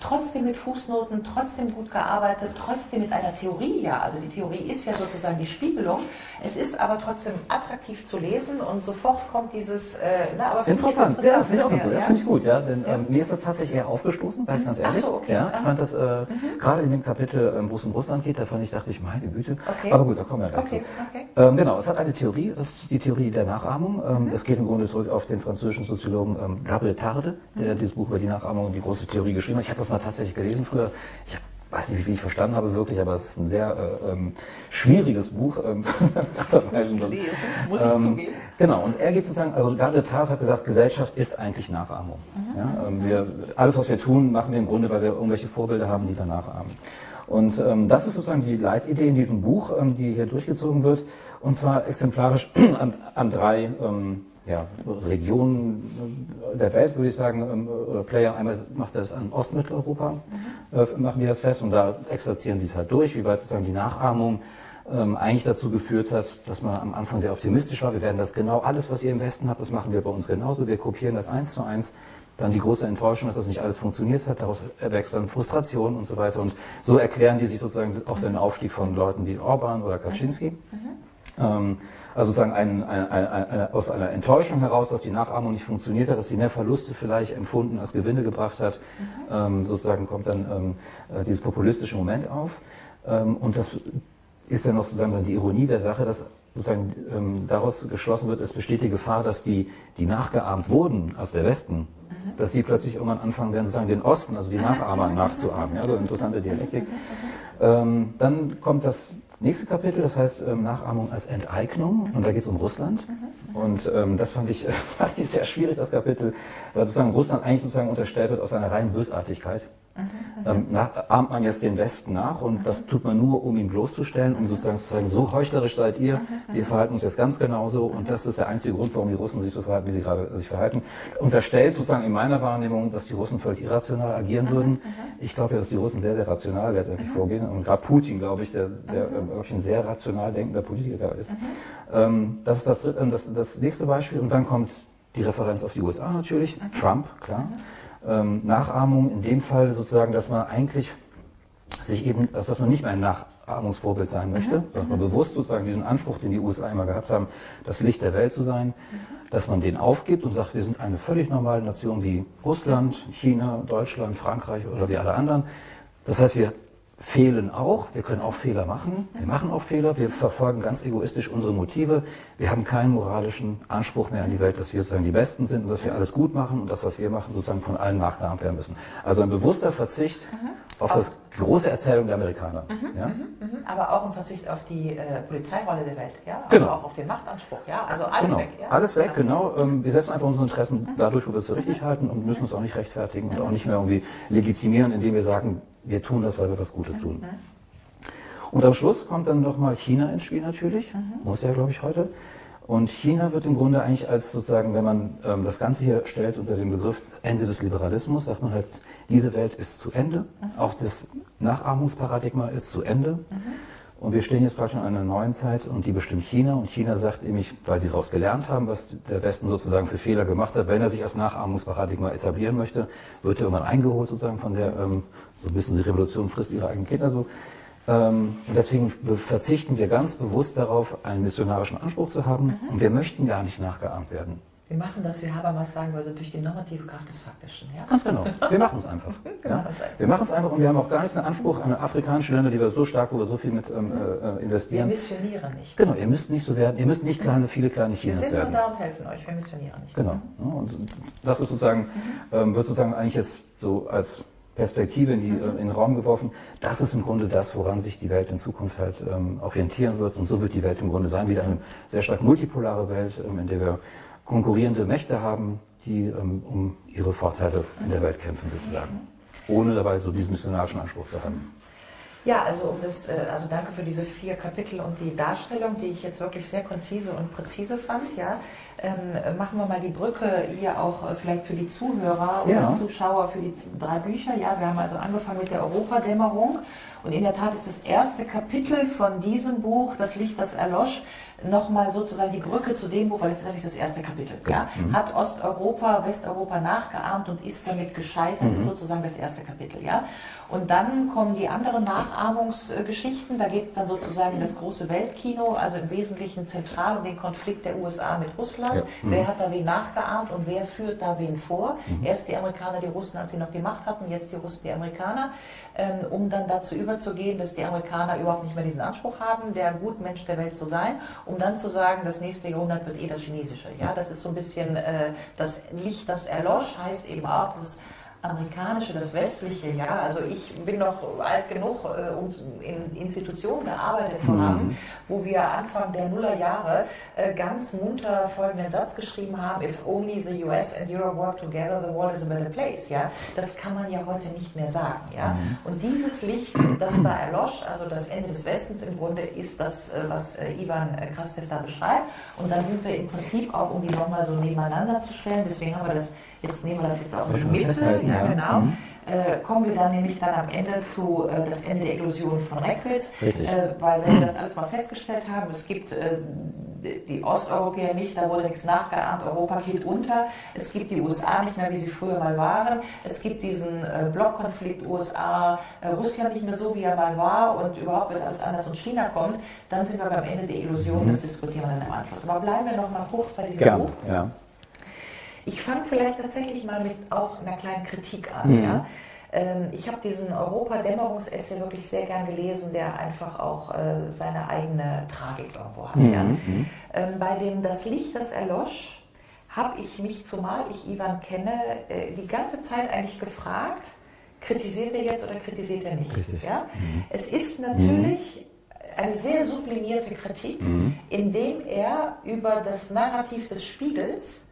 S2: trotzdem mit Fußnoten, trotzdem gut gearbeitet, trotzdem mit einer Theorie, ja, also die Theorie ist ja sozusagen die Spiegelung. Es ist aber trotzdem attraktiv zu lesen und sofort kommt dieses, äh,
S1: na, aber interessant. interessant. Ja, finde ich, ja? find ich gut, ja. Denn ja. Ähm, mir ist das tatsächlich eher aufgestoßen, sage ich ganz ehrlich.
S2: Ach so, okay.
S1: Ja, ich fand das äh, mhm. gerade in dem Kapitel, ähm, wo es um Russland geht, da fand ich, dachte ich, meine Güte. Okay. Aber gut, da kommen wir gleich okay. zu. Okay. Ähm, genau, es hat eine Theorie, das ist die Theorie der Nachahmung. Ähm, mhm. Es geht im Grunde zurück auf den französischen Soziologen ähm, Gabriel Tarde, der mhm. dieses Buch über die Nachahmung und die große Theorie geschrieben hat. Ich habe das mal tatsächlich gelesen früher. Ich habe weiß nicht, wie ich verstanden habe wirklich, aber es ist ein sehr äh, ähm, schwieriges Buch. Ähm,
S2: Lesen, muss ich ähm, zugeben.
S1: Genau, und er geht sozusagen, also Garde Tat hat gesagt, Gesellschaft ist eigentlich Nachahmung. Mhm. Ja, ähm, wir, alles, was wir tun, machen wir im Grunde, weil wir irgendwelche Vorbilder haben, die wir nachahmen. Und ähm, das ist sozusagen die Leitidee in diesem Buch, ähm, die hier durchgezogen wird, und zwar exemplarisch an, an drei ähm, ja, Regionen der Welt, würde ich sagen, ähm, oder Player. Einmal macht das an Ostmitteleuropa, mhm. machen die das fest und da exerzieren sie es halt durch, wie weit sozusagen die Nachahmung ähm, eigentlich dazu geführt hat, dass man am Anfang sehr optimistisch war. Wir werden das genau, alles, was ihr im Westen habt, das machen wir bei uns genauso. Wir kopieren das eins zu eins. Dann die große Enttäuschung, dass das nicht alles funktioniert hat. Daraus erwächst dann Frustration und so weiter. Und so erklären die sich sozusagen auch den Aufstieg von Leuten wie Orban oder Kaczynski. Mhm. Ähm, also sozusagen ein, ein, ein, aus einer Enttäuschung heraus, dass die Nachahmung nicht funktioniert hat, dass sie mehr Verluste vielleicht empfunden als Gewinne gebracht hat. Mhm. Ähm, sozusagen kommt dann ähm, äh, dieses populistische Moment auf. Ähm, und das ist ja noch sozusagen dann die Ironie der Sache, dass sozusagen ähm, daraus geschlossen wird, es besteht die Gefahr, dass die, die nachgeahmt wurden aus der Westen, mhm. dass sie plötzlich irgendwann anfangen werden, sozusagen den Osten, also die Nachahmer nachzuahmen. Ja, so interessante Dialektik. Ähm, dann kommt das nächste Kapitel, das heißt ähm, Nachahmung als Enteignung, und da geht es um Russland. Und ähm, das fand ich, fand ich sehr schwierig, das Kapitel, weil sozusagen Russland eigentlich sozusagen unterstellt wird aus einer reinen Bösartigkeit. Ähm, nach, ahmt man jetzt den Westen nach und das tut man nur, um ihn bloßzustellen, um sozusagen zu sagen, so heuchlerisch seid ihr, wir verhalten uns jetzt ganz genauso und das ist der einzige Grund, warum die Russen sich so verhalten, wie sie gerade sich verhalten. Unterstellt sozusagen in meiner Wahrnehmung, dass die Russen völlig irrational agieren würden. Ich glaube ja, dass die Russen sehr, sehr rational letztendlich vorgehen und gerade Putin, glaube ich, der sehr, äh, wirklich ein sehr rational denkender Politiker ist. Ähm, das ist das, dritte, das, das nächste Beispiel und dann kommt die Referenz auf die USA natürlich, Trump, klar ähm, Nachahmung in dem Fall sozusagen, dass man eigentlich sich eben, also dass man nicht mehr ein Nachahmungsvorbild sein möchte, mhm. sondern man bewusst sozusagen diesen Anspruch, den die USA immer gehabt haben, das Licht der Welt zu sein, mhm. dass man den aufgibt und sagt, wir sind eine völlig normale Nation wie Russland, China, Deutschland, Frankreich oder wie alle anderen. Das heißt, wir fehlen auch. Wir können auch Fehler machen. Wir machen auch Fehler. Wir verfolgen ganz egoistisch unsere Motive. Wir haben keinen moralischen Anspruch mehr an die Welt, dass wir sozusagen die Besten sind und dass wir alles gut machen und das, was wir machen, sozusagen von allen nachgeahmt werden müssen. Also ein bewusster Verzicht mhm. auf das große Erzählung der Amerikaner.
S2: Mhm, ja? Mhm, mhm. Aber auch ein Verzicht auf die äh, Polizeirolle der Welt. Ja? Also genau. auch auf den Machtanspruch. Ja? Also alles
S1: genau.
S2: weg. Ja?
S1: Alles weg, genau. Ähm, wir setzen einfach unsere Interessen mhm. dadurch, wo wir es für richtig halten und müssen es auch nicht rechtfertigen und auch nicht mehr irgendwie legitimieren, indem wir sagen, wir tun das, weil wir was Gutes tun. Und am Schluss kommt dann nochmal China ins Spiel natürlich, mhm. muss ja, glaube ich, heute. Und China wird im Grunde eigentlich als sozusagen, wenn man ähm, das Ganze hier stellt unter dem Begriff Ende des Liberalismus, sagt man halt, diese Welt ist zu Ende, mhm. auch das Nachahmungsparadigma ist zu Ende. Mhm. Und wir stehen jetzt praktisch in einer neuen Zeit und die bestimmt China. Und China sagt nämlich, weil sie daraus gelernt haben, was der Westen sozusagen für Fehler gemacht hat, wenn er sich als Nachahmungsparadigma etablieren möchte, wird er irgendwann eingeholt sozusagen von der, ähm, so ein bisschen die Revolution frisst ihre eigenen Kinder so. Ähm, und deswegen verzichten wir ganz bewusst darauf, einen missionarischen Anspruch zu haben. Mhm. Und wir möchten gar nicht nachgeahmt werden.
S2: Wir machen das, wie Habermas sagen würde, durch die normative Kraft des Faktischen.
S1: Ja? Ganz genau. Wir machen es einfach. ja? Wir machen es einfach und wir haben auch gar nicht den Anspruch an afrikanische Länder, die wir so stark, wo wir so viel mit ähm, äh, investieren.
S2: Wir missionieren nicht.
S1: Genau, ihr müsst nicht so werden, ihr müsst nicht kleine, viele kleine Chinas werden.
S2: Wir sind nur da und helfen euch, wir missionieren nicht.
S1: Genau. Und das ist sozusagen, mhm. ähm, wird sozusagen eigentlich jetzt so als Perspektive in, die, mhm. in den Raum geworfen. Das ist im Grunde das, woran sich die Welt in Zukunft halt ähm, orientieren wird. Und so wird die Welt im Grunde sein, wieder eine sehr stark multipolare Welt, ähm, in der wir konkurrierende Mächte haben, die ähm, um ihre Vorteile in der Welt kämpfen sozusagen, ohne dabei so diesen missionarischen Anspruch zu haben.
S2: Ja, also, das, äh, also danke für diese vier Kapitel und die Darstellung, die ich jetzt wirklich sehr konzise und präzise fand. Ja. Ähm, machen wir mal die Brücke hier auch äh, vielleicht für die Zuhörer oder ja. Zuschauer für die drei Bücher. Ja, wir haben also angefangen mit der Europadämmerung und in der Tat ist das erste Kapitel von diesem Buch, Das Licht, das erlosch, nochmal sozusagen die Brücke zu dem Buch, weil es ist eigentlich das erste Kapitel. Ja? Mhm. Hat Osteuropa, Westeuropa nachgeahmt und ist damit gescheitert, mhm. ist sozusagen das erste Kapitel. Ja? Und dann kommen die anderen Nachahmungsgeschichten, da geht es dann sozusagen in das große Weltkino, also im Wesentlichen zentral um den Konflikt der USA mit Russland. Ja. Mhm. Wer hat da wen nachgeahmt und wer führt da wen vor? Mhm. Erst die Amerikaner, die Russen, als sie noch die Macht hatten, jetzt die Russen, die Amerikaner, ähm, um dann dazu überzugehen, dass die Amerikaner überhaupt nicht mehr diesen Anspruch haben, der Gutmensch der Welt zu sein um dann zu sagen, das nächste Jahrhundert wird eh das Chinesische. Ja, das ist so ein bisschen äh, das Licht, das erlosch, heißt eben auch, dass amerikanische, das westliche, ja, also ich bin noch alt genug, äh, um in Institutionen gearbeitet zu haben, mhm. wo wir Anfang der Nullerjahre äh, ganz munter folgenden Satz geschrieben haben, if only the US and Europe work together, the world is a better place, ja. Das kann man ja heute nicht mehr sagen, ja. Mhm. Und dieses Licht, das da erlosch, also das Ende des Westens im Grunde, ist das, äh, was Ivan Krastev da beschreibt. Und dann sind wir im Prinzip auch, um die nochmal so nebeneinander zu stellen, deswegen haben wir das, jetzt nehmen wir das jetzt auch so mit, ja, genau. Mhm. Äh, kommen wir dann nämlich dann am Ende zu äh, das Ende der Illusion von Reckels, äh, weil wenn wir das alles mal festgestellt haben, es gibt äh, die Osteuropäer nicht, da wurde nichts nachgeahmt, Europa geht unter, es gibt die USA nicht mehr, wie sie früher mal waren, es gibt diesen äh, Blockkonflikt USA-Russland äh, nicht mehr so, wie er mal war und überhaupt wird alles anders und China kommt, dann sind wir beim Ende der Illusion, mhm. das diskutieren wir dann im Anschluss. Aber bleiben wir noch mal kurz bei diesem Gern, Buch. Ja. Ich fange vielleicht tatsächlich mal mit auch einer kleinen Kritik an. Mhm. Ja? Ähm, ich habe diesen Europa-Dämmerungsessay wirklich sehr gern gelesen, der einfach auch äh, seine eigene Tragik irgendwo hat. Mhm. Ja? Mhm. Ähm, bei dem Das Licht, das erlosch, habe ich mich, zumal ich Ivan kenne, äh, die ganze Zeit eigentlich gefragt, kritisiert er jetzt oder kritisiert er nicht? Richtig. Ja? Mhm. Es ist natürlich eine sehr sublimierte Kritik, mhm. indem er über das Narrativ des Spiegels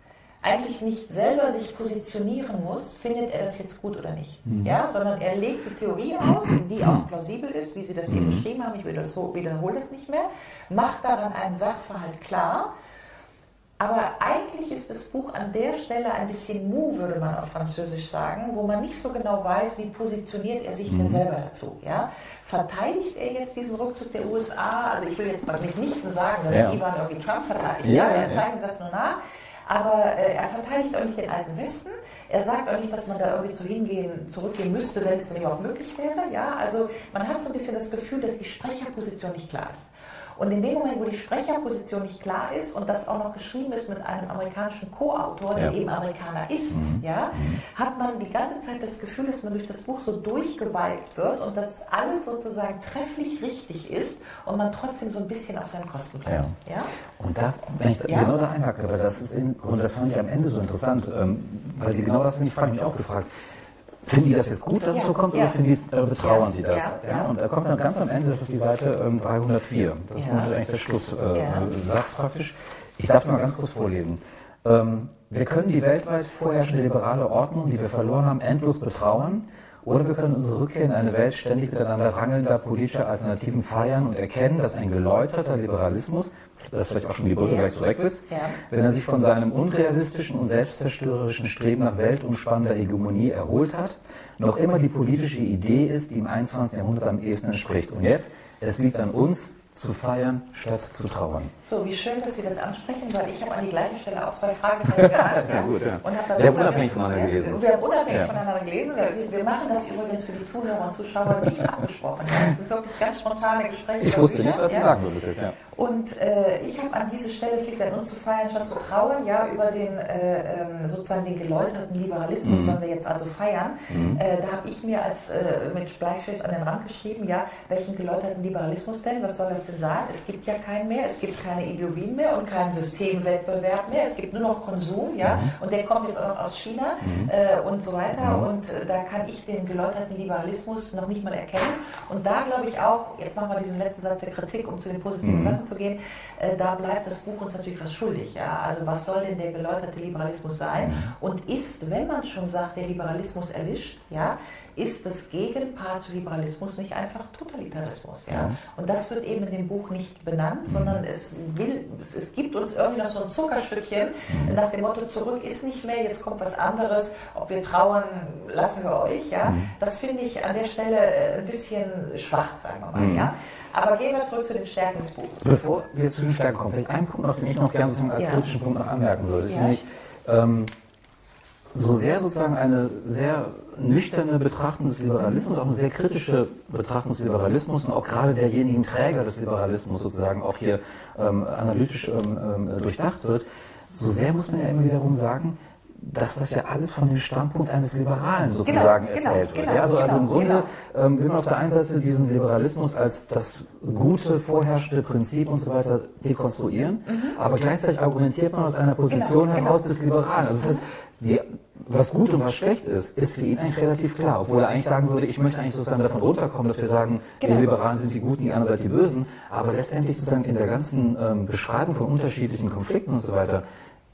S2: eigentlich nicht selber sich positionieren muss, findet er das jetzt gut oder nicht. Mhm. Ja, sondern er legt die Theorie aus, die auch plausibel ist, wie Sie das hier mhm. beschrieben haben, ich wiederhole das nicht mehr, macht daran einen Sachverhalt klar. Aber eigentlich ist das Buch an der Stelle ein bisschen mou, würde man auf Französisch sagen, wo man nicht so genau weiß, wie positioniert er sich mhm. denn selber dazu. Ja? Verteidigt er jetzt diesen Rückzug der USA? Also ich will jetzt mal mitnichten sagen, dass ja. Ivan irgendwie Trump verteidigt. Ja, ja, er zeigt das nur nach. Aber äh, er verteidigt auch nicht den alten Westen. Er sagt auch nicht, dass man da irgendwie zu hingehen, zurückgehen müsste, wenn es nämlich auch möglich wäre. Ja, also man hat so ein bisschen das Gefühl, dass die Sprecherposition nicht klar ist. Und in dem Moment, wo die Sprecherposition nicht klar ist und das auch noch geschrieben ist mit einem amerikanischen Co-Autor, der ja. eben Amerikaner ist, mhm. ja, hat man die ganze Zeit das Gefühl, dass man durch das Buch so durchgewalkt wird und dass alles sozusagen trefflich richtig ist und man trotzdem so ein bisschen auf seinen Kosten bleibt. Ja. ja?
S1: Und da, wenn ich ja? genau da einhacke, weil das ist in, und das fand ich am Ende so interessant, ähm, weil Sie genau das, ich frage mich auch gefragt, Finden die das jetzt gut, dass ja, es so kommt, ja. oder finden die, äh, betrauern sie das? Ja, Und da kommt dann ganz am Ende, das ist die Seite ähm, 304. Das ist eigentlich der Schlusssatz äh, praktisch. Ich darf mal ganz kurz vorlesen. Ähm, wir können die weltweit vorherrschende liberale Ordnung, die wir verloren haben, endlos betrauern oder wir können unsere Rückkehr in eine Welt ständig miteinander rangelnder politischer Alternativen feiern und erkennen, dass ein geläuterter Liberalismus, das ist vielleicht auch schon die Brücke gleich zu Reckwitz, ja. wenn er sich von seinem unrealistischen und selbstzerstörerischen Streben nach weltumspannender Hegemonie erholt hat, noch immer die politische Idee ist, die im 21. Jahrhundert am ehesten entspricht. Und jetzt, es liegt an uns, zu feiern statt zu trauern.
S2: So, wie schön, dass Sie das ansprechen, weil ich habe an die gleiche Stelle auch zwei Fragezeichen gehabt. ja, gut, ja. Und
S1: habe wir haben unabhängig voneinander gelesen.
S2: Wir haben unabhängig ja. voneinander gelesen. Wir machen das übrigens für die Zuhörer und Zuschauer nicht abgesprochen. Das sind wirklich ganz spontane Gespräche.
S1: Ich wusste nicht, was Sie sagen würden jetzt. Ja.
S2: Und äh, ich habe an dieser Stelle, es liegt an uns zu feiern statt zu trauern, ja, über den äh, ähm, sozusagen den geläuterten Liberalismus mhm. sollen wir jetzt also feiern. Mhm. Äh, da habe ich mir als äh, mit Bleistift an den Rand geschrieben, ja, welchen geläuterten Liberalismus denn? Was soll das denn sagen? Es gibt ja keinen mehr, es gibt keine Ideologien mehr und keinen Systemwettbewerb mehr. Es gibt nur noch Konsum, ja, mhm. und der kommt jetzt auch noch aus China mhm. äh, und so weiter. Mhm. Und äh, da kann ich den geläuterten Liberalismus noch nicht mal erkennen. Und da glaube ich auch, jetzt machen wir diesen letzten Satz der Kritik, um zu den positiven mhm. Sachen zu gehen, äh, da bleibt das Buch uns natürlich was schuldig. Ja? Also was soll denn der geläuterte Liberalismus sein? Mhm. Und ist, wenn man schon sagt, der Liberalismus erlischt, ja, ist das Gegenpart zu Liberalismus nicht einfach Totalitarismus. Ja? ja? Und das wird eben in dem Buch nicht benannt, sondern mhm. es, will, es, es, gibt uns irgendwie noch so ein Zuckerstückchen mhm. nach dem Motto, zurück ist nicht mehr, jetzt kommt was anderes, ob wir trauern, lassen wir euch. Ja? Mhm. Das finde ich an der Stelle äh, ein bisschen schwach, sagen wir mal. Ja? Aber gehen wir zurück zu den Stärken des Buches.
S1: Bevor wir zu den Stärken kommen, vielleicht ein Punkt noch, den ich noch gerne als kritischen Punkt noch anmerken würde, ist nämlich, ähm, so sehr sozusagen eine sehr nüchterne Betrachtung des Liberalismus, auch eine sehr kritische Betrachtung des Liberalismus und auch gerade derjenigen Träger des Liberalismus sozusagen auch hier ähm, analytisch ähm, ähm durchdacht wird, so sehr muss man ja immer wiederum sagen, dass das ja alles von dem Standpunkt eines Liberalen genau, sozusagen genau, erzählt genau, wird. ja, also, also im genau, Grunde genau. ähm, will man auf der einen Seite diesen Liberalismus als das gute, vorherrschende Prinzip und so weiter dekonstruieren, mhm. aber gleichzeitig argumentiert man aus einer Position heraus des Liberalen. Also es ist, die was gut und was schlecht ist, ist für ihn eigentlich relativ klar. Obwohl er eigentlich sagen würde, ich möchte eigentlich sozusagen davon runterkommen, dass wir sagen, genau. wir Liberalen sind die Guten, die anderen seid die Bösen. Aber letztendlich sozusagen in der ganzen ähm, Beschreibung von unterschiedlichen Konflikten und so weiter,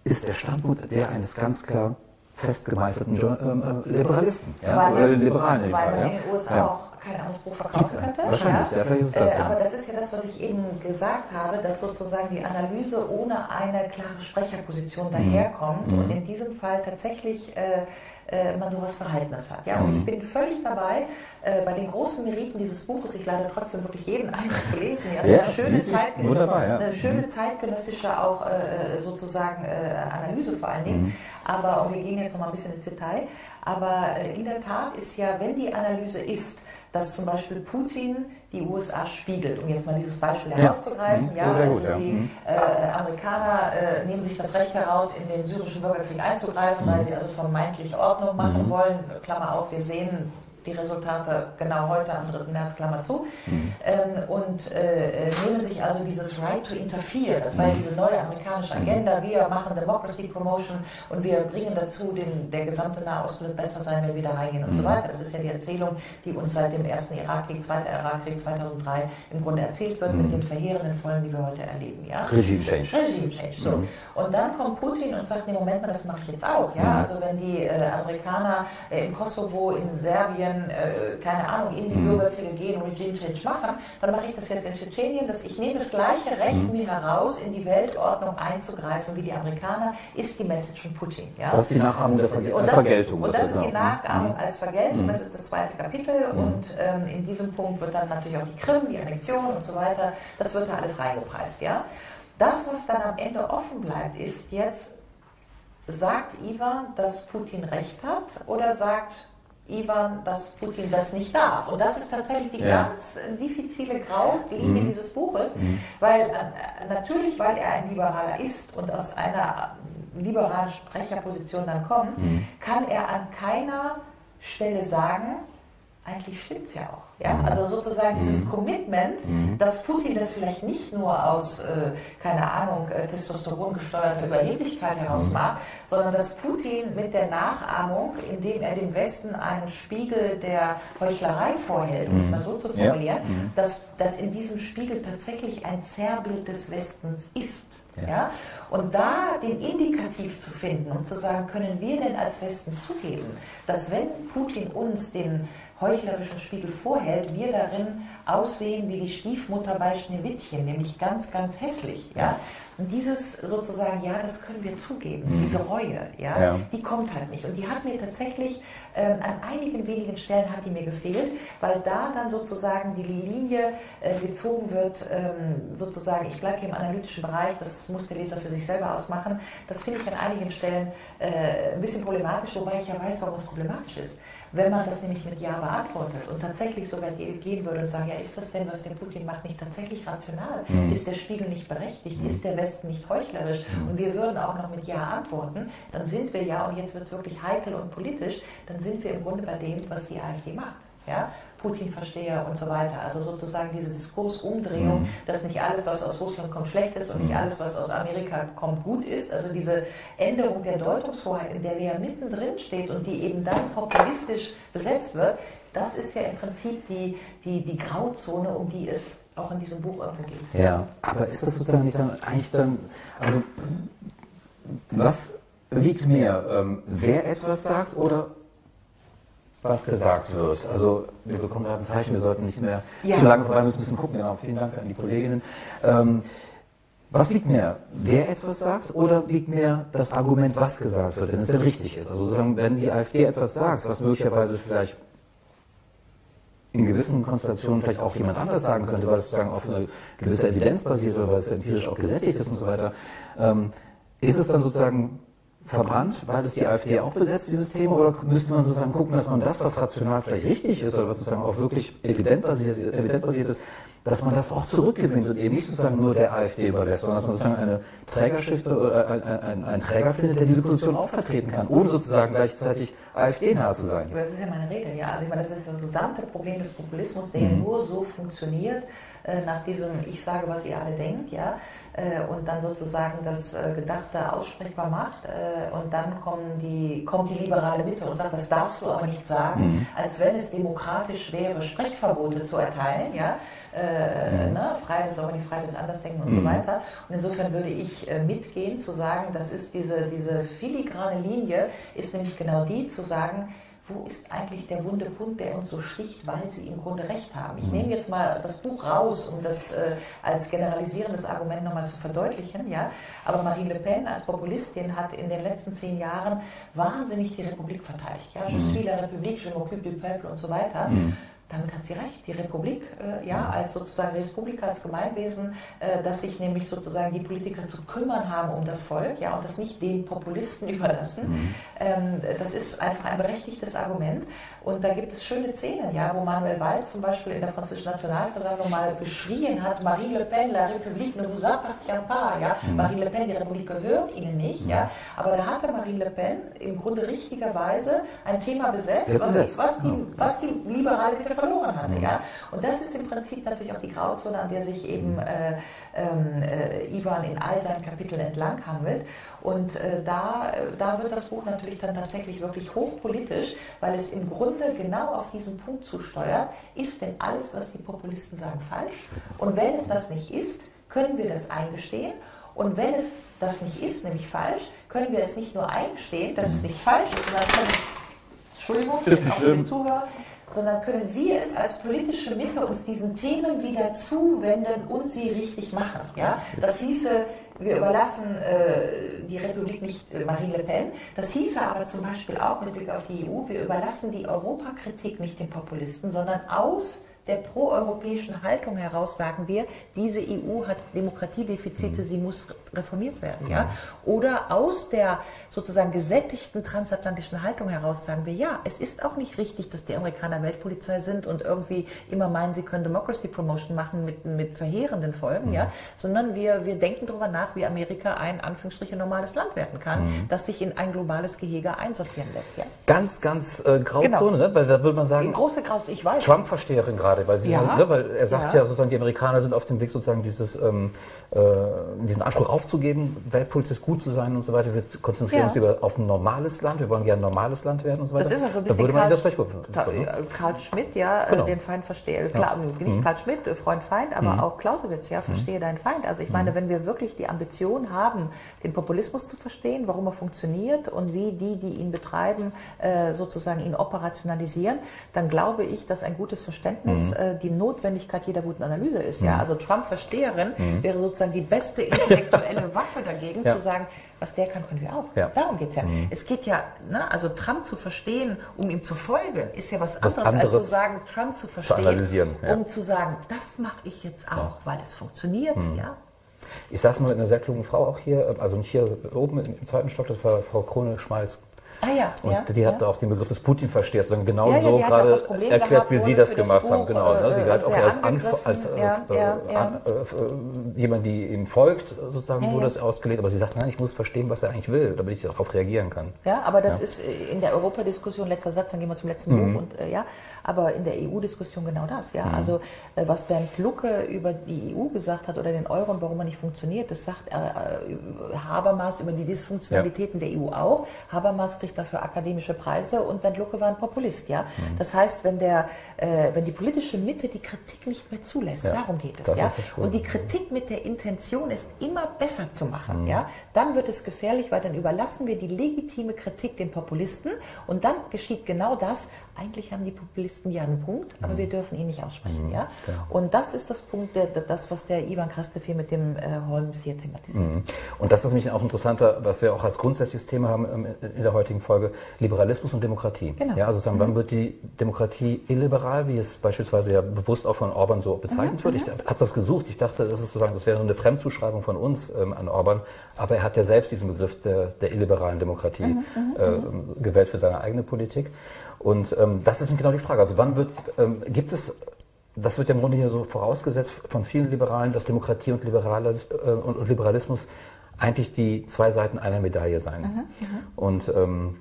S1: ist der Standpunkt der eines ganz klar festgemeißelten ähm, äh, Liberalisten.
S2: Ja? Weil, Oder Liberalen in dem Fall. Weil ja? in den USA ja. auch kein anderes Buch verkaufen könnte.
S1: Wahrscheinlich, ja. ja ist
S2: das, äh, Aber das ist ja das, was ich eben gesagt habe, dass sozusagen die Analyse ohne eine klare Sprecherposition mhm. daherkommt mhm. und in diesem Fall tatsächlich äh, äh, man sowas Verhaltenes hat. Ja? Und ich mhm. bin völlig dabei, äh, bei den großen Meriten dieses Buches, ich lade trotzdem wirklich jeden eines zu lesen. Ja, ja, eine, schöne Zeit,
S1: dabei, ja.
S2: eine schöne mhm. zeitgenössische auch äh, sozusagen äh, Analyse vor allen Dingen. Mhm. Aber, und wir gehen jetzt noch mal ein bisschen ins Detail, aber äh, in der Tat ist ja, wenn die Analyse ist, dass zum Beispiel Putin die USA spiegelt, um jetzt mal dieses Beispiel herauszugreifen.
S1: Ja, ja also
S2: gut, die mhm. äh, Amerikaner äh, nehmen sich das Recht heraus, in den syrischen Bürgerkrieg einzugreifen, mhm. weil sie also vermeintlich Ordnung machen mhm. wollen. Klammer auf, wir sehen die Resultate genau heute am 3. März, Klammer zu, mhm. ähm, und äh, nehmen sich also dieses Right to Interfere, das war ja diese neue amerikanische Agenda, wir machen Democracy Promotion und wir bringen dazu, den, der gesamte Nahosten wird besser sein, wenn wir da reingehen und mhm. so weiter. Das ist ja die Erzählung, die uns seit dem ersten Irakkrieg, zweiten Irakkrieg 2003 im Grunde erzählt wird, mhm. mit den verheerenden Folgen, die wir heute erleben. Ja?
S1: Regime Change.
S2: Regime Change, so. Mhm. Und dann kommt Putin und sagt, nee, Moment mal, das mache ich jetzt auch. Ja? Mhm. Also wenn die äh, Amerikaner äh, im Kosovo, in Serbien, Tschetschenien, äh, keine Ahnung, in die mhm. Bürgerkriege gehen und Regime Change machen, dann mache ich das jetzt in Tschetschenien, dass ich nehme das gleiche Recht mhm. mir heraus, in die Weltordnung einzugreifen wie die Amerikaner, ist die Message von Putin. Ja?
S1: Das ist die Nachahmung der Ver und das, Vergeltung.
S2: Und das ist die Nachahmung mhm. als Vergeltung, das ist das zweite Kapitel mhm. und ähm, in diesem Punkt wird dann natürlich auch die Krim, die Annexion und so weiter, das wird da alles reingepreist. Ja? Das, was dann am Ende offen bleibt, ist jetzt, sagt Ivan, dass Putin recht hat oder sagt Ivan, dass Putin das nicht darf. Und das ist tatsächlich die ja. ganz diffizile Graue-Linie mhm. dieses Buches, mhm. weil äh, natürlich, weil er ein Liberaler ist und aus einer liberalen Sprecherposition dann kommt, mhm. kann er an keiner Stelle sagen, eigentlich stimmt es ja auch. Ja? Mhm. Also sozusagen dieses mhm. Commitment, mhm. dass Putin das vielleicht nicht nur aus, äh, keine Ahnung, äh, Testosteron gesteuerter Überheblichkeit heraus macht, sondern dass Putin mit der Nachahmung, indem er dem Westen einen Spiegel der Heuchlerei vorhält, um es mal so zu formulieren, ja. dass, dass in diesem Spiegel tatsächlich ein Zerrbild des Westens ist. Ja. ja. Und da den Indikativ zu finden und zu sagen, können wir denn als Westen zugeben, dass wenn Putin uns den heuchlerischen Spiegel vorhält, wir darin aussehen wie die Stiefmutter bei Schneewittchen, nämlich ganz, ganz hässlich. Ja? Und dieses sozusagen, ja, das können wir zugeben, mhm. diese Reue, ja, ja, die kommt halt nicht. Und die hat mir tatsächlich ähm, an einigen wenigen Stellen hat die mir gefehlt, weil da dann sozusagen die Linie äh, gezogen wird, ähm, sozusagen, ich bleibe hier im analytischen Bereich, das muss der Leser für sich selber ausmachen. Das finde ich an einigen Stellen äh, ein bisschen problematisch, wobei ich ja weiß, warum es problematisch ist. Wenn man das nämlich mit Ja beantwortet und tatsächlich sogar gehen würde und sagen, ja, ist das denn, was der Putin macht, nicht tatsächlich rational? Mhm. Ist der Spiegel nicht berechtigt? Mhm. Ist der Westen nicht heuchlerisch? Mhm. Und wir würden auch noch mit Ja antworten, dann sind wir ja, und jetzt wird es wirklich heikel und politisch, dann sind wir im Grunde bei dem, was die AfD macht. Ja? Putin-Versteher und so weiter. Also sozusagen diese Diskursumdrehung, mhm. dass nicht alles, was aus Russland kommt, schlecht ist und nicht mhm. alles, was aus Amerika kommt, gut ist. Also diese Änderung der Deutungshoheit, in der wir ja mittendrin steht und die eben dann populistisch besetzt wird, das ist ja im Prinzip die, die, die Grauzone, um die es auch in diesem Buch irgendwo geht.
S1: Ja, aber ist das sozusagen nicht dann eigentlich dann, also was wiegt mehr, ähm, wer etwas sagt oder was gesagt wird. Also wir bekommen gerade ein Zeichen, wir sollten nicht mehr ja. zu lange vorbei müssen, müssen gucken. Genau, vielen Dank an die Kolleginnen. Ähm, was wiegt mehr? Wer etwas sagt oder wiegt mehr das Argument, was gesagt wird, wenn es denn richtig ist? Also sozusagen, wenn die AfD etwas sagt, was möglicherweise vielleicht in gewissen Konstellationen vielleicht auch jemand anders sagen könnte, weil es sozusagen auf eine gewisse Evidenz basiert oder weil es empirisch auch gesättigt ist und so weiter, ähm, ist es dann sozusagen verbrannt, weil es die AfD auch besetzt, dieses Thema, oder müsste man sozusagen gucken, dass man das, was rational vielleicht richtig ist oder was sozusagen auch wirklich evidentbasiert, evidentbasiert ist, dass man das auch zurückgewinnt und eben nicht sozusagen nur der AfD überlässt, sondern dass man sozusagen eine Trägerschicht oder einen, einen Träger findet, der diese Position auch vertreten kann, ohne sozusagen gleichzeitig AfD-nah zu sein.
S2: Das ist ja meine Rede, ja. Also ich meine, das ist das gesamte Problem des Populismus, der mhm. ja nur so funktioniert, äh, nach diesem Ich sage, was ihr alle denkt, ja, äh, und dann sozusagen das äh, Gedachte aussprechbar macht. Äh, und dann kommen die, kommt die liberale Mitte und sagt, das darfst du aber nicht sagen, mhm. als wenn es demokratisch wäre, Sprechverbote zu erteilen, ja, äh, mhm. ne, Freiheit ist aber nicht Freiheit des Andersdenken und mhm. so weiter. Und insofern würde ich äh, mitgehen zu sagen, das ist diese, diese filigrane Linie, ist nämlich genau die zu sagen, wo ist eigentlich der wunde Punkt, der uns so sticht, weil sie im Grunde recht haben. Ich nehme jetzt mal das Buch raus, um das äh, als generalisierendes Argument nochmal zu verdeutlichen. Ja? Aber Marine Le Pen als Populistin hat in den letzten zehn Jahren wahnsinnig die Republik verteidigt. Ja? Je suis la République, je m'occupe du peuple und so weiter. Mhm damit hat sie recht. Die Republik, äh, ja, als sozusagen Republik, als Gemeinwesen, äh, dass sich nämlich sozusagen die Politiker zu kümmern haben um das Volk, ja, und das nicht den Populisten überlassen. Mhm. Ähm, das ist einfach ein berechtigtes Argument. Und da gibt es schöne Szenen, ja, wo Manuel Valls zum Beispiel in der französischen Nationalversammlung mal geschrien hat, Marie Le Pen, la République ne vous appartient pas, ja. Mhm. Marie Le Pen, die Republik gehört Ihnen nicht, ja. Aber da hatte Marie Le Pen im Grunde richtigerweise ein Thema besetzt, was, was, die, was die liberale Mitte verloren hatte. Ja? Und das ist im Prinzip natürlich auch die Grauzone, an der sich eben äh, äh, Ivan in all seinen Kapiteln entlang handelt. Und äh, da, da wird das Buch natürlich dann tatsächlich wirklich hochpolitisch, weil es im Grunde genau auf diesen Punkt zusteuert, ist denn alles, was die Populisten sagen, falsch? Und wenn es das nicht ist, können wir das eingestehen. Und wenn es das nicht ist, nämlich falsch, können wir es nicht nur eingestehen, dass es nicht falsch ist, sondern können, Entschuldigung, ist nicht auch. Zuhörer, sondern können wir es als politische Mitte uns diesen Themen wieder zuwenden und sie richtig machen. Ja? Das hieße, wir überlassen äh, die Republik nicht äh, Marine Le Pen. Das hieße aber zum Beispiel auch mit Blick auf die EU, wir überlassen die Europakritik nicht den Populisten, sondern aus der proeuropäischen Haltung heraus sagen wir, diese EU hat Demokratiedefizite, mhm. sie muss reformiert werden. Ja? Oder aus der sozusagen gesättigten transatlantischen Haltung heraus sagen wir, ja, es ist auch nicht richtig, dass die Amerikaner Weltpolizei sind und irgendwie immer meinen, sie können Democracy Promotion machen mit, mit verheerenden Folgen, mhm. ja? sondern wir, wir denken darüber nach, wie Amerika ein Anführungsstriche normales Land werden kann, mhm. das sich in ein globales Gehege einsortieren lässt. Ja?
S1: Ganz, ganz äh, Grauzone, genau. ne? weil da würde man sagen,
S2: große Grauzone, ich weiß.
S1: Trump-Versteherin gerade gerade, weil, ja. ne, weil er sagt ja. ja. sozusagen, die Amerikaner sind auf dem Weg sozusagen dieses, ähm, äh, diesen Anspruch aufzugeben, Weltpolitik gut zu sein und so weiter. Wir konzentrieren ja. uns lieber auf ein normales Land, wir wollen gerne ein normales Land werden und so weiter.
S2: Das ist also ein
S1: bisschen da würde man Karl, das vielleicht vorführen.
S2: Karl Schmidt, ja, äh, genau. den Feind verstehe. Klar, nicht mhm. Karl Schmidt, äh, Freund, Feind, aber mhm. auch Clausewitz, ja, verstehe mhm. deinen Feind. Also ich meine, mhm. wenn wir wirklich die Ambition haben, den Populismus zu verstehen, warum er funktioniert und wie die, die ihn betreiben, äh, sozusagen ihn operationalisieren, dann glaube ich, dass ein gutes Verständnis mhm. die Not Notwendigkeit jeder guten Analyse ist. Ja? Mhm. Also Trump-Versteherin mhm. wäre sozusagen die beste intellektuelle Waffe dagegen, ja. zu sagen, was der kann, können wir auch. Ja. Darum geht es ja. Mhm. Es geht ja, ne, also Trump zu verstehen, um ihm zu folgen, ist ja was anderes, anderes als zu sagen, Trump zu verstehen,
S1: zu ja.
S2: um zu sagen, das mache ich jetzt auch, weil es funktioniert. Mhm. Ja?
S1: Ich saß mal mit einer sehr klugen Frau auch hier, also nicht hier oben im zweiten Stock, das war Frau Krone-Schmalz
S2: Ah ja,
S1: und
S2: ja,
S1: die
S2: ja.
S1: hat auch den Begriff des Putin-Verstehers dann genau ja, so gerade erklärt, gehabt, wie Sie das gemacht haben. Genau, ne? Sie galt auch als, Anf als äh, äh, an, äh, jemand, die ihm folgt, sozusagen wurde das ausgelegt. Aber sie sagt, nein, ich muss verstehen, was er eigentlich will, damit ich darauf reagieren kann.
S2: Ja, aber das ist in der Europadiskussion, letzter Satz, dann gehen wir zum letzten mhm. Buch. Und, äh, ja, aber in der EU-Diskussion genau das. Ja, mhm. also äh, was Bernd Lucke über die EU gesagt hat oder den Euro und warum er nicht funktioniert, das sagt äh, Habermas über die Dysfunktionalitäten der EU auch. Habermas kriegt dafür akademische Preise und Bernd Lucke war ein Populist. Ja? Mhm. Das heißt, wenn, der, äh, wenn die politische Mitte die Kritik nicht mehr zulässt, ja, darum geht es. Ja? Und die Kritik mit der Intention ist immer besser zu machen. Mhm. Ja? Dann wird es gefährlich, weil dann überlassen wir die legitime Kritik den Populisten und dann geschieht genau das. Eigentlich haben die Populisten ja einen Punkt, aber mhm. wir dürfen ihn nicht aussprechen. Mhm. Ja? Und das ist das Punkt, der, das, was der Ivan Krastef hier mit dem äh, Holmes hier thematisiert.
S1: Mhm. Und das ist nämlich auch interessanter, was wir auch als grundsätzliches Thema haben ähm, in der heutigen Folge, Liberalismus und Demokratie. Genau. Ja, also sagen, mhm. wann wird die Demokratie illiberal, wie es beispielsweise ja bewusst auch von Orban so bezeichnet mhm. wird? Ich mhm. habe das gesucht. Ich dachte, das ist sozusagen, das wäre eine Fremdzuschreibung von uns ähm, an Orban. Aber er hat ja selbst diesen Begriff der, der illiberalen Demokratie mhm. äh, gewählt für seine eigene Politik. Und ähm, das ist genau die Frage. Also wann wird, ähm, gibt es das wird ja im Grunde hier so vorausgesetzt von vielen Liberalen, dass Demokratie und, Liberalis, äh, und Liberalismus eigentlich die zwei Seiten einer Medaille seien. Mhm, mhm. und ähm,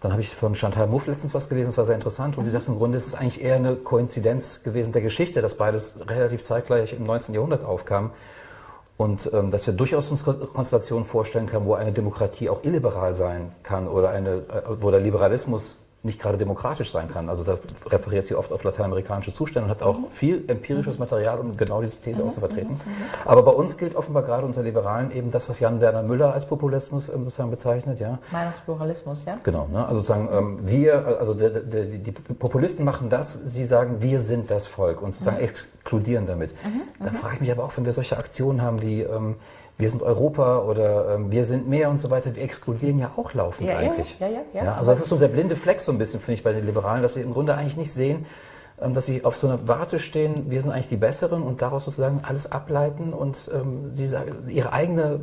S1: dann habe ich von Chantal Mouffe letztens was gelesen, das war sehr interessant. Und mhm. sie sagt, im Grunde ist es eigentlich eher eine Koinzidenz gewesen der Geschichte, dass beides relativ zeitgleich im 19. Jahrhundert aufkam. Und ähm, dass wir durchaus uns Konstellationen vorstellen können, wo eine Demokratie auch illiberal sein kann oder eine, äh, wo der Liberalismus nicht gerade demokratisch sein kann. Also da referiert sie oft auf lateinamerikanische Zustände und hat auch mhm. viel empirisches mhm. Material, um genau diese These mhm. auch zu vertreten. Mhm. Mhm. Aber bei uns gilt offenbar gerade unter Liberalen eben das, was Jan Werner Müller als Populismus ähm, sozusagen bezeichnet. Ja?
S2: Meinungspluralismus, ja.
S1: Genau, ne? also sozusagen ähm, wir, also der, der, die Populisten machen das, sie sagen, wir sind das Volk und sozusagen mhm. exkludieren damit. Da frage ich mich aber auch, wenn wir solche Aktionen haben wie ähm, wir sind Europa oder ähm, wir sind mehr und so weiter, wir exkludieren ja auch laufend ja, eigentlich. Ja, ja, ja, ja. Also das ist so der blinde Fleck so ein bisschen, finde ich, bei den Liberalen, dass sie im Grunde eigentlich nicht sehen, ähm, dass sie auf so einer Warte stehen, wir sind eigentlich die Besseren und daraus sozusagen alles ableiten und ähm, sie sagen, ihre eigene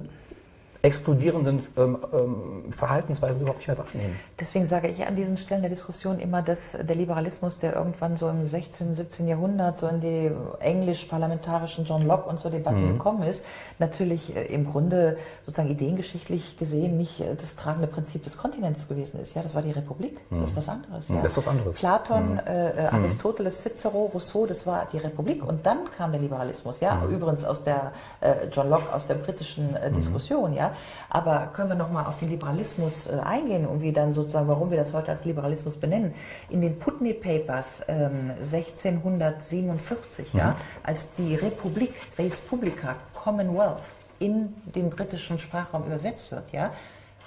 S1: explodierenden ähm, ähm, Verhaltensweisen überhaupt nicht mehr wahrnehmen.
S2: Deswegen sage ich an diesen Stellen der Diskussion immer, dass der Liberalismus, der irgendwann so im 16., 17. Jahrhundert so in die englisch-parlamentarischen John Locke und so Debatten mhm. gekommen ist, natürlich äh, im Grunde sozusagen ideengeschichtlich gesehen nicht äh, das tragende Prinzip des Kontinents gewesen ist. Ja, das war die Republik, mhm. das ist was anderes. Ja.
S1: Das ist was anderes.
S2: Platon, mhm. äh, äh mhm. Aristoteles, Cicero, Rousseau, das war die Republik und dann kam der Liberalismus. Ja, mhm. übrigens aus der äh, John Locke aus der britischen äh, mhm. Diskussion. Ja, aber können wir nochmal auf den Liberalismus äh, eingehen und wie dann sozusagen, warum wir das heute als Liberalismus benennen? In den Putney Papers ähm, 1647, mhm. ja, als die Republik, Res Publica, Commonwealth in den britischen Sprachraum übersetzt wird, ja,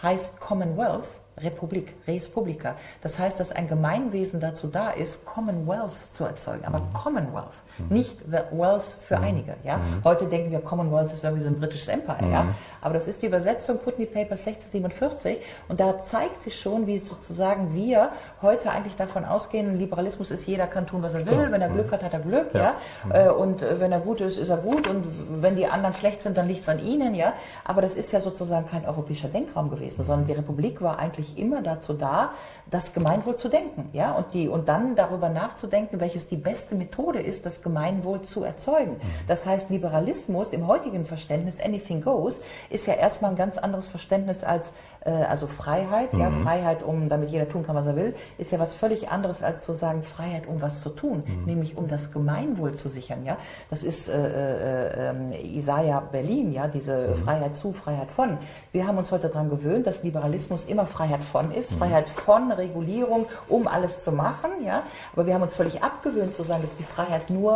S2: heißt Commonwealth Republik, Res Publica. Das heißt, dass ein Gemeinwesen dazu da ist, Commonwealth zu erzeugen. Aber mhm. Commonwealth, mhm. nicht Wealth für mhm. einige. Ja? Mhm. Heute denken wir, Commonwealth ist irgendwie so ein britisches Empire. Ja? Aber das ist die Übersetzung Putney Papers 1647. Und da zeigt sich schon, wie sozusagen wir heute eigentlich davon ausgehen, Liberalismus ist, jeder kann tun, was er will. Wenn er Glück hat, hat er Glück. Ja. ja? Äh, und äh, wenn er gut ist, ist er gut. Und wenn die anderen schlecht sind, dann liegt es an ihnen. Ja? Aber das ist ja sozusagen kein europäischer Denkraum gewesen, sondern die Republik war eigentlich eigentlich immer dazu da, das Gemeinwohl zu denken, ja, und die, und dann darüber nachzudenken, welches die beste Methode ist, das Gemeinwohl zu erzeugen. Mhm. Das heißt, Liberalismus im heutigen Verständnis, anything goes, ist ja erstmal ein ganz anderes Verständnis als, äh, also Freiheit, mhm. ja, Freiheit, um, damit jeder tun kann, was er will, ist ja was völlig anderes als zu sagen, Freiheit, um was zu tun, mhm. nämlich um das Gemeinwohl zu sichern, ja. Das ist äh, äh, äh Isaiah Berlin, ja, diese mhm. Freiheit zu, Freiheit von. Wir haben uns heute daran gewöhnt, dass Liberalismus immer Freiheit von ist, mhm. Freiheit von Regulierung, um alles zu machen. Ja? Aber wir haben uns völlig abgewöhnt zu sagen, dass die Freiheit nur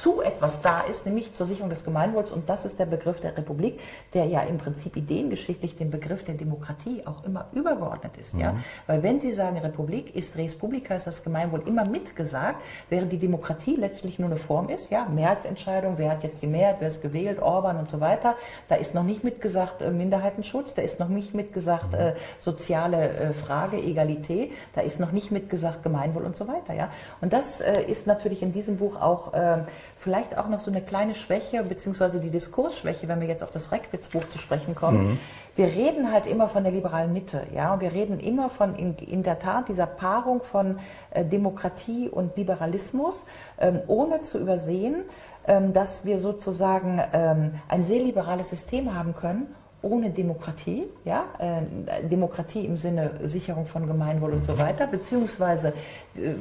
S2: zu etwas da ist, nämlich zur Sicherung des Gemeinwohls. Und das ist der Begriff der Republik, der ja im Prinzip ideengeschichtlich dem Begriff der Demokratie auch immer übergeordnet ist. Mhm. Ja? Weil wenn Sie sagen Republik, ist Res Publica, ist das Gemeinwohl immer mitgesagt, während die Demokratie letztlich nur eine Form ist. Ja? Mehrheitsentscheidung, wer hat jetzt die Mehrheit, wer ist gewählt, Orban und so weiter. Da ist noch nicht mitgesagt äh, Minderheitenschutz, da ist noch nicht mitgesagt mhm. äh, soziale äh, Frage, Egalität, da ist noch nicht mitgesagt Gemeinwohl und so weiter. Ja? Und das äh, ist natürlich in diesem Buch auch äh, vielleicht auch noch so eine kleine Schwäche, beziehungsweise die Diskursschwäche, wenn wir jetzt auf das Reckwitz-Buch zu sprechen kommen. Mhm. Wir reden halt immer von der liberalen Mitte, ja, und wir reden immer von in, in der Tat dieser Paarung von äh, Demokratie und Liberalismus, ähm, ohne zu übersehen, ähm, dass wir sozusagen ähm, ein sehr liberales System haben können ohne Demokratie, ja, äh, Demokratie im Sinne Sicherung von Gemeinwohl und so weiter, beziehungsweise äh,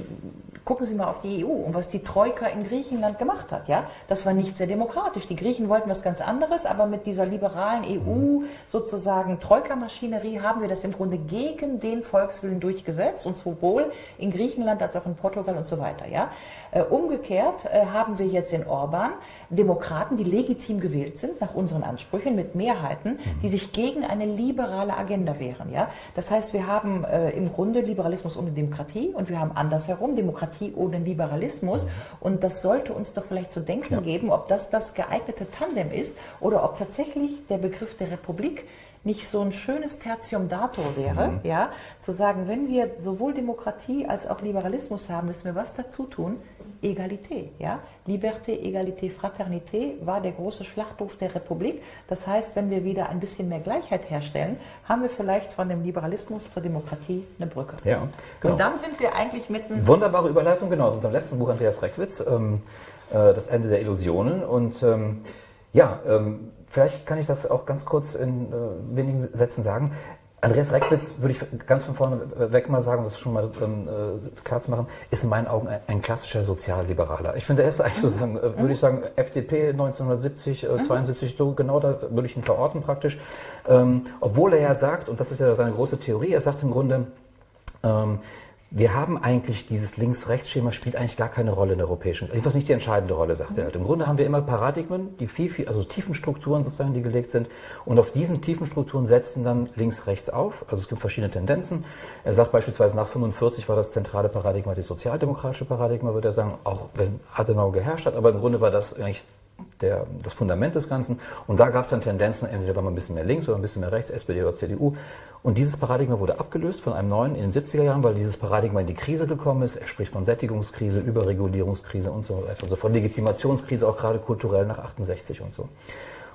S2: gucken Sie mal auf die EU und was die Troika in Griechenland gemacht hat, ja, das war nicht sehr demokratisch. Die Griechen wollten was ganz anderes, aber mit dieser liberalen EU sozusagen Troika-Maschinerie haben wir das im Grunde gegen den Volkswillen durchgesetzt und sowohl in Griechenland als auch in Portugal und so weiter, ja. Äh, umgekehrt äh, haben wir jetzt in Orban Demokraten, die legitim gewählt sind nach unseren Ansprüchen mit Mehrheiten, die sich gegen eine liberale Agenda wehren. Ja? Das heißt, wir haben äh, im Grunde Liberalismus ohne Demokratie und wir haben andersherum Demokratie ohne Liberalismus. Und das sollte uns doch vielleicht zu denken ja. geben, ob das das geeignete Tandem ist oder ob tatsächlich der Begriff der Republik nicht so ein schönes Tertium datur wäre, mhm. ja, zu sagen, wenn wir sowohl Demokratie als auch Liberalismus haben, müssen wir was dazu tun? Egalité, ja. Liberté, Egalité, Fraternité war der große Schlachtruf der Republik. Das heißt, wenn wir wieder ein bisschen mehr Gleichheit herstellen, haben wir vielleicht von dem Liberalismus zur Demokratie eine Brücke.
S1: Ja,
S2: genau. Und dann sind wir eigentlich mitten.
S1: Wunderbare Überleitung, genau, aus unserem letzten Buch Andreas Reckwitz, ähm, äh, Das Ende der Illusionen. Und ähm, ja, ähm, vielleicht kann ich das auch ganz kurz in äh, wenigen Sätzen sagen Andreas Reckwitz, würde ich ganz von vorne weg mal sagen, um das schon mal ähm, äh, klar zu machen, ist in meinen Augen ein, ein klassischer Sozialliberaler. Ich finde, er ist eigentlich sozusagen, äh, würde ich sagen, FDP 1970, äh, 72, so genau da würde ich ihn verorten praktisch. Ähm, obwohl er ja sagt, und das ist ja seine große Theorie, er sagt im Grunde, ähm, wir haben eigentlich dieses Links-Rechts-Schema spielt eigentlich gar keine Rolle in der europäischen, jedenfalls nicht die entscheidende Rolle, sagt er halt. Im Grunde haben wir immer Paradigmen, die viel, viel, also Tiefenstrukturen sozusagen, die gelegt sind. Und auf diesen Tiefenstrukturen setzen dann links-rechts auf. Also es gibt verschiedene Tendenzen. Er sagt beispielsweise nach 45 war das zentrale Paradigma das sozialdemokratische Paradigma, würde er sagen, auch wenn Adenauer geherrscht hat. Aber im Grunde war das eigentlich der, das Fundament des Ganzen. Und da gab es dann Tendenzen, entweder war man ein bisschen mehr links oder ein bisschen mehr rechts, SPD oder CDU. Und dieses Paradigma wurde abgelöst von einem neuen in den 70er Jahren, weil dieses Paradigma in die Krise gekommen ist. Er spricht von Sättigungskrise, Überregulierungskrise und so weiter. Also von Legitimationskrise, auch gerade kulturell nach 68 und so.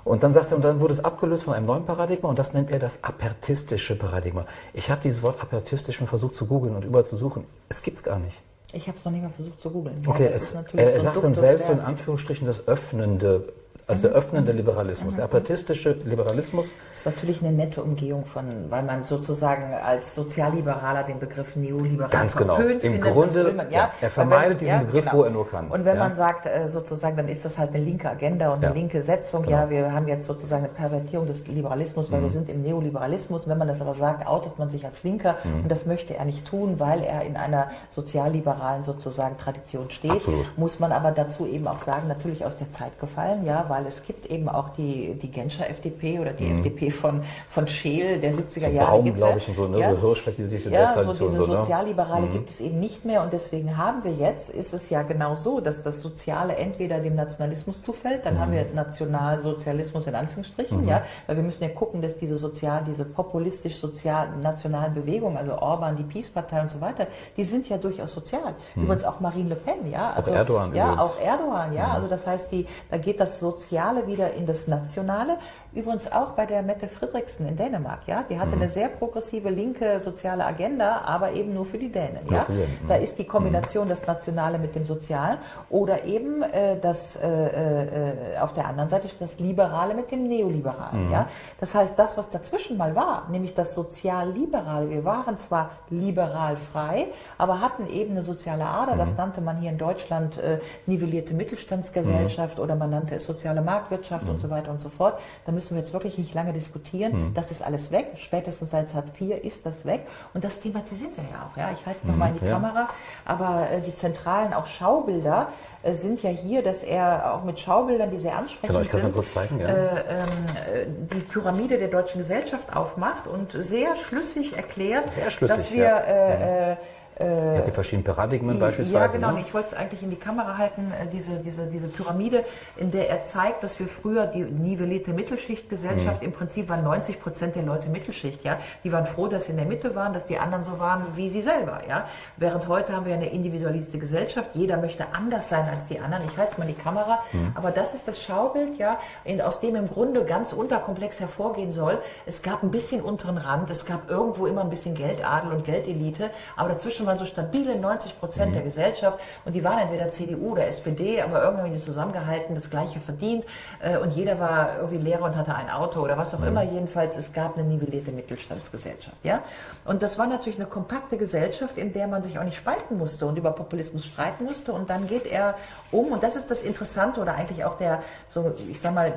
S1: Und dann sagt er, und dann wurde es abgelöst von einem neuen Paradigma und das nennt er das apertistische Paradigma. Ich habe dieses Wort apertistisch mir versucht zu googeln und überall zu suchen. Es gibt es gar nicht.
S2: Ich habe es noch nicht mal versucht zu googeln.
S1: Okay, ja, es, er, er so sagt dann selbst in Anführungsstrichen das öffnende also der öffnende Liberalismus, der apatistische Liberalismus.
S2: Das ist natürlich eine nette Umgehung von, weil man sozusagen als Sozialliberaler den Begriff Neoliberal
S1: Ganz genau. Im
S2: findet,
S1: Grunde, man, ja, er vermeidet wenn, diesen ja, Begriff, genau. wo er nur kann.
S2: Und wenn ja. man sagt, äh, sozusagen, dann ist das halt eine linke Agenda und eine linke Setzung. Genau. Ja, wir haben jetzt sozusagen eine Pervertierung des Liberalismus, weil mhm. wir sind im Neoliberalismus. Wenn man das aber sagt, outet man sich als Linker. Mhm. Und das möchte er nicht tun, weil er in einer sozialliberalen sozusagen Tradition steht. Absolut. Muss man aber dazu eben auch sagen, natürlich aus der Zeit gefallen, ja, weil weil es gibt eben auch die, die Genscher FDP oder die mhm. FDP von, von Scheel der 70er
S1: so
S2: Jahre.
S1: Baum, glaube ich, und so, ne?
S2: Ja.
S1: so Hirschfläche,
S2: ja, so diese so, ne? Sozialliberale mhm. gibt es eben nicht mehr und deswegen haben wir jetzt, ist es ja genau so, dass das Soziale entweder dem Nationalismus zufällt, dann mhm. haben wir Nationalsozialismus in Anführungsstrichen, mhm. ja, weil wir müssen ja gucken, dass diese sozial, diese populistisch-sozial-nationalen Bewegungen, also Orban, die Peace-Partei und so weiter, die sind ja durchaus sozial. Mhm. Übrigens auch Marine Le Pen, ja.
S1: Also, auch Erdogan
S2: Ja, übrigens. auch Erdogan, ja. Mhm. Also das heißt, die, da geht das Sozial Soziale wieder in das Nationale. Übrigens auch bei der Mette Friedrichsen in Dänemark, ja. Die hatte mhm. eine sehr progressive linke soziale Agenda, aber eben nur für die Dänen, ja. Mhm. Da ist die Kombination mhm. das Nationale mit dem Sozialen oder eben äh, das äh, äh, auf der anderen Seite das Liberale mit dem Neoliberalen, mhm. ja. Das heißt, das, was dazwischen mal war, nämlich das Sozialliberale, wir waren zwar liberal frei, aber hatten eben eine soziale Ader, das mhm. nannte man hier in Deutschland äh, nivellierte Mittelstandsgesellschaft mhm. oder man nannte es soziale Marktwirtschaft und so weiter und so fort. Da müssen wir jetzt wirklich nicht lange diskutieren. Hm. Das ist alles weg. Spätestens seit Hartz IV ist das weg. Und das thematisieren wir ja auch. Ja? Ich halte es nochmal in die ja. Kamera. Aber äh, die zentralen auch Schaubilder äh, sind ja hier, dass er auch mit Schaubildern, die sehr ansprechend genau, ich
S1: kann
S2: sind,
S1: kurz zeigen, ja.
S2: äh, ähm, die Pyramide der deutschen Gesellschaft aufmacht und sehr schlüssig erklärt,
S1: sehr schlüssig,
S2: dass wir
S1: ja.
S2: Äh,
S1: ja, die verschiedenen Paradigmen beispielsweise. Ja,
S2: genau. Ne? Ich wollte es eigentlich in die Kamera halten, äh, diese, diese, diese Pyramide, in der er zeigt, dass wir früher die nivellierte Mittelschichtgesellschaft, mhm. im Prinzip waren 90 Prozent der Leute Mittelschicht, ja. Die waren froh, dass sie in der Mitte waren, dass die anderen so waren wie sie selber, ja. Während heute haben wir eine individualisierte Gesellschaft. Jeder möchte anders sein als die anderen. Ich halte es mal in die Kamera. Mhm. Aber das ist das Schaubild, ja, in, aus dem im Grunde ganz unterkomplex hervorgehen soll. Es gab ein bisschen unteren Rand, es gab irgendwo immer ein bisschen Geldadel und Geldelite, aber dazwischen waren so stabile 90 Prozent mhm. der Gesellschaft und die waren entweder CDU oder SPD, aber irgendwie haben die zusammengehalten, das Gleiche verdient äh, und jeder war irgendwie Lehrer und hatte ein Auto oder was auch mhm. immer. Jedenfalls, es gab eine nivellierte Mittelstandsgesellschaft. Ja? Und das war natürlich eine kompakte Gesellschaft, in der man sich auch nicht spalten musste und über Populismus streiten musste. Und dann geht er um, und das ist das Interessante oder eigentlich auch der, so ich sag mal,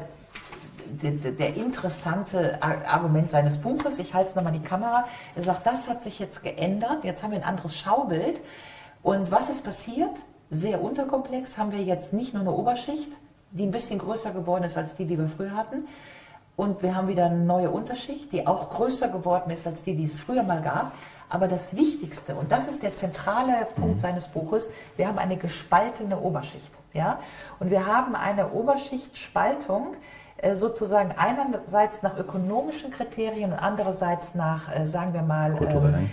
S2: der, der, interessante Argument seines Buches. Ich halte es nochmal die Kamera. Er sagt, das hat sich jetzt geändert. Jetzt haben wir ein anderes Schaubild. Und was ist passiert? Sehr unterkomplex haben wir jetzt nicht nur eine Oberschicht, die ein bisschen größer geworden ist als die, die wir früher hatten. Und wir haben wieder eine neue Unterschicht, die auch größer geworden ist als die, die es früher mal gab. Aber das Wichtigste, und das ist der zentrale Punkt mhm. seines Buches, wir haben eine gespaltene Oberschicht. Ja? Und wir haben eine Oberschichtspaltung, sozusagen einerseits nach ökonomischen Kriterien und andererseits nach, äh, sagen wir mal,
S1: kulturellen.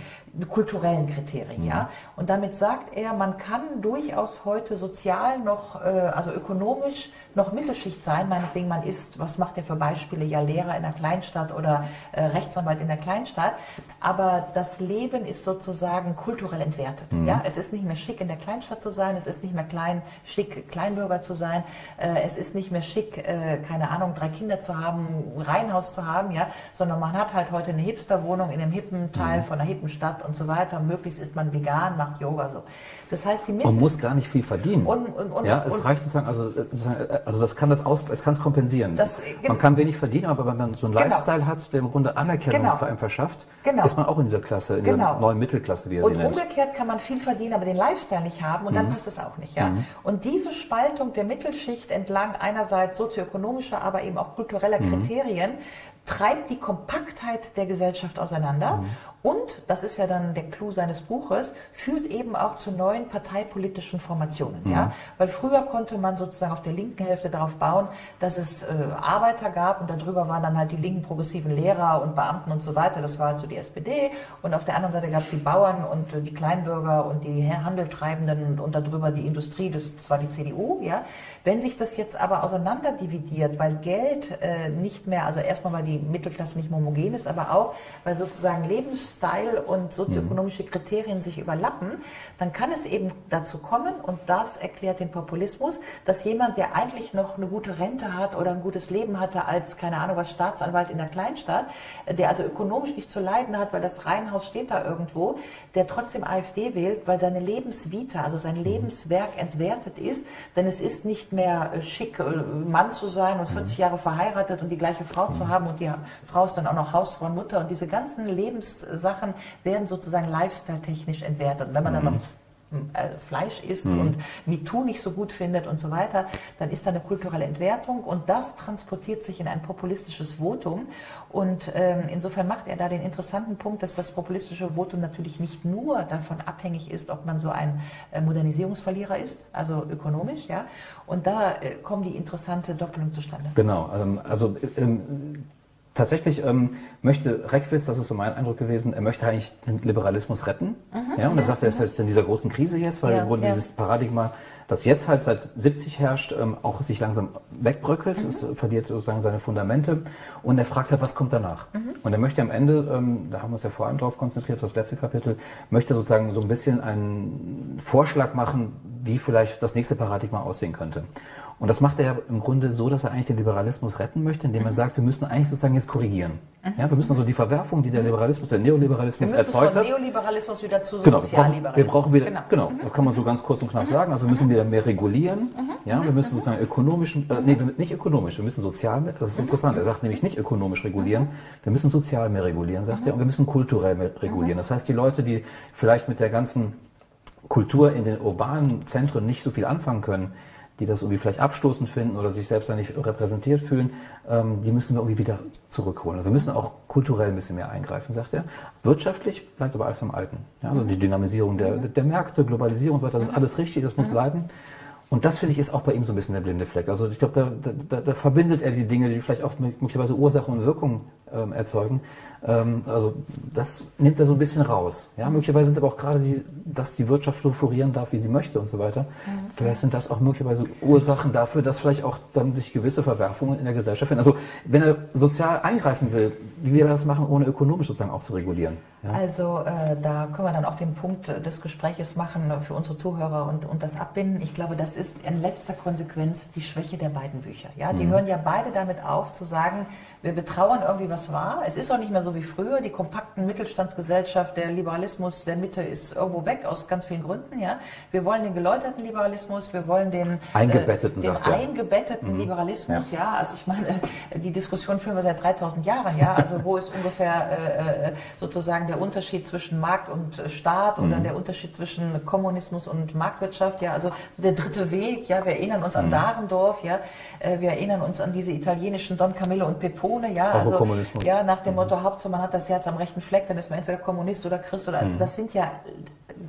S2: Kulturellen Kriterien, mhm. ja. Und damit sagt er, man kann durchaus heute sozial noch, äh, also ökonomisch noch Mittelschicht sein. Meinetwegen, man ist, was macht er für Beispiele? Ja, Lehrer in der Kleinstadt oder äh, Rechtsanwalt in der Kleinstadt. Aber das Leben ist sozusagen kulturell entwertet. Mhm. Ja, es ist nicht mehr schick, in der Kleinstadt zu sein. Es ist nicht mehr klein, schick, Kleinbürger zu sein. Äh, es ist nicht mehr schick, äh, keine Ahnung, drei Kinder zu haben, ein Reihenhaus zu haben, ja, sondern man hat halt heute eine Hipsterwohnung in einem hippen Teil mhm. von einer hippen Stadt und so weiter. Möglichst ist man vegan, macht Yoga so.
S1: Das heißt, die Man muss gar nicht viel verdienen. Und, und, und, ja, es reicht sozusagen, also, also das kann das aus, es kann es kompensieren. Das, man kann wenig verdienen, aber wenn man so einen genau. Lifestyle hat, der im Grunde Anerkennung genau. für einen verschafft, genau. ist man auch in dieser Klasse, in genau. der neuen Mittelklasse,
S2: wie er und sie nennt. Und umgekehrt kann man viel verdienen, aber den Lifestyle nicht haben und mhm. dann passt es auch nicht. Ja? Mhm. Und diese Spaltung der Mittelschicht entlang einerseits sozioökonomischer, aber eben auch kultureller mhm. Kriterien treibt die Kompaktheit der Gesellschaft auseinander mhm. Und, das ist ja dann der Clou seines Buches, führt eben auch zu neuen parteipolitischen Formationen. Mhm. Ja? Weil früher konnte man sozusagen auf der linken Hälfte darauf bauen, dass es äh, Arbeiter gab und darüber waren dann halt die linken progressiven Lehrer und Beamten und so weiter. Das war also die SPD. Und auf der anderen Seite gab es die Bauern und äh, die Kleinbürger und die Handeltreibenden und, und darüber die Industrie, das, das war die CDU. Ja? Wenn sich das jetzt aber auseinanderdividiert, weil Geld äh, nicht mehr, also erstmal weil die Mittelklasse nicht homogen ist, aber auch weil sozusagen Lebens Style und sozioökonomische Kriterien sich überlappen, dann kann es eben dazu kommen, und das erklärt den Populismus, dass jemand, der eigentlich noch eine gute Rente hat oder ein gutes Leben hatte als, keine Ahnung was, Staatsanwalt in der Kleinstadt, der also ökonomisch nicht zu leiden hat, weil das Reihenhaus steht da irgendwo, der trotzdem AfD wählt, weil seine Lebensvita, also sein Lebenswerk entwertet ist, denn es ist nicht mehr äh, schick, äh, Mann zu sein und 40 Jahre verheiratet und die gleiche Frau zu haben und die Frau ist dann auch noch Hausfrau und Mutter und diese ganzen Lebens Sachen werden sozusagen lifestyle-technisch entwertet. Und wenn man mhm. dann noch äh, Fleisch isst mhm. und MeToo nicht so gut findet und so weiter, dann ist da eine kulturelle Entwertung und das transportiert sich in ein populistisches Votum. Und ähm, insofern macht er da den interessanten Punkt, dass das populistische Votum natürlich nicht nur davon abhängig ist, ob man so ein äh, Modernisierungsverlierer ist, also ökonomisch, ja. Und da äh, kommt die interessante Doppelung zustande.
S1: Genau, ähm, also ähm, tatsächlich ähm, möchte Reckwitz, das ist so mein Eindruck gewesen, er möchte eigentlich den Liberalismus retten. Mhm, ja, und er sagt, er ist jetzt in dieser großen Krise jetzt, weil ja, ja. dieses Paradigma, das jetzt halt seit 70 herrscht, ähm, auch sich langsam wegbröckelt, mhm. es verliert sozusagen seine Fundamente. Und er fragt halt, was kommt danach? Mhm. Und er möchte am Ende, ähm, da haben wir uns ja vor allem drauf konzentriert, das letzte Kapitel, möchte sozusagen so ein bisschen einen Vorschlag machen, wie vielleicht das nächste Paradigma aussehen könnte. Und das macht er ja im Grunde so, dass er eigentlich den Liberalismus retten möchte, indem er mhm. sagt, wir müssen eigentlich sozusagen jetzt korrigieren. Mhm. Ja, wir müssen also die Verwerfung, die der Liberalismus, der Neoliberalismus erzeugt hat.
S2: Neoliberalismus wieder zu
S1: genau, Sozialliberalismus. Wir brauchen wieder, genau. genau, das kann man so ganz kurz und knapp sagen. Also wir müssen wieder mehr regulieren. Ja, wir müssen sozusagen ökonomisch, äh, nee, nicht ökonomisch, wir müssen sozial, das ist interessant. Er sagt nämlich nicht ökonomisch regulieren, wir müssen sozial mehr regulieren, sagt er, und wir müssen kulturell mehr regulieren. Das heißt, die Leute, die vielleicht mit der ganzen Kultur in den urbanen Zentren nicht so viel anfangen können, die das irgendwie vielleicht abstoßend finden oder sich selbst da nicht repräsentiert fühlen, ähm, die müssen wir irgendwie wieder zurückholen. Also wir müssen auch kulturell ein bisschen mehr eingreifen, sagt er. Wirtschaftlich bleibt aber alles am Alten. Ja, also die Dynamisierung der, der Märkte, Globalisierung und so weiter, das ist alles richtig, das muss mhm. bleiben. Und das finde ich ist auch bei ihm so ein bisschen der blinde Fleck. Also ich glaube, da, da, da verbindet er die Dinge, die vielleicht auch möglicherweise Ursache und Wirkung ähm, erzeugen. Ähm, also das nimmt er so ein bisschen raus. Ja, möglicherweise sind aber auch gerade die, dass die Wirtschaft so florieren darf, wie sie möchte und so weiter. Mhm. Vielleicht sind das auch möglicherweise Ursachen dafür, dass vielleicht auch dann sich gewisse Verwerfungen in der Gesellschaft finden. Also wenn er sozial eingreifen will, wie will er das machen, ohne ökonomisch sozusagen auch zu regulieren?
S2: Ja? Also äh, da können wir dann auch den Punkt des Gespräches machen für unsere Zuhörer und, und das abbinden. Ich glaube, das ist in letzter Konsequenz die Schwäche der beiden Bücher. Ja, die mhm. hören ja beide damit auf zu sagen, wir betrauern irgendwie, was war. Es ist auch nicht mehr so wie früher. Die kompakten Mittelstandsgesellschaft, der Liberalismus der Mitte ist irgendwo weg aus ganz vielen Gründen. Ja, wir wollen den geläuterten Liberalismus, wir wollen den
S1: eingebetteten,
S2: äh, den eingebetteten mhm. Liberalismus. Ja. ja. also ich meine, die Diskussion führen wir seit 3000 Jahren. Ja, also wo ist ungefähr äh, äh, sozusagen der Unterschied zwischen Markt und Staat oder mhm. der Unterschied zwischen Kommunismus und Marktwirtschaft? Ja, also so der dritte Weg, ja, wir erinnern uns an mhm. Dahrendorf, ja, äh, wir erinnern uns an diese italienischen Don Camillo und Pepone, ja,
S1: also Kommunismus.
S2: ja, nach dem mhm. Motto Hauptsache man hat das Herz am rechten Fleck, dann ist man entweder Kommunist oder Christ oder mhm. das sind ja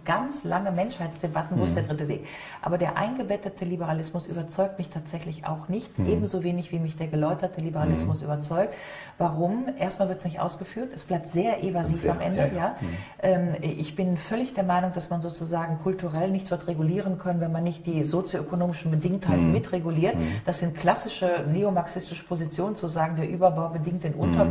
S2: ganz lange Menschheitsdebatten, wo ist der mhm. dritte Weg. Aber der eingebettete Liberalismus überzeugt mich tatsächlich auch nicht, ebenso wenig wie mich der geläuterte Liberalismus überzeugt. Warum? Erstmal wird es nicht ausgeführt, es bleibt sehr evasiv sehr, am Ende. Ja, ja. Ähm, ich bin völlig der Meinung, dass man sozusagen kulturell nichts wird regulieren können, wenn man nicht die sozioökonomischen Bedingtheiten mitreguliert. Das sind klassische neomarxistische Positionen, zu sagen, der Überbau bedingt den Unterbau.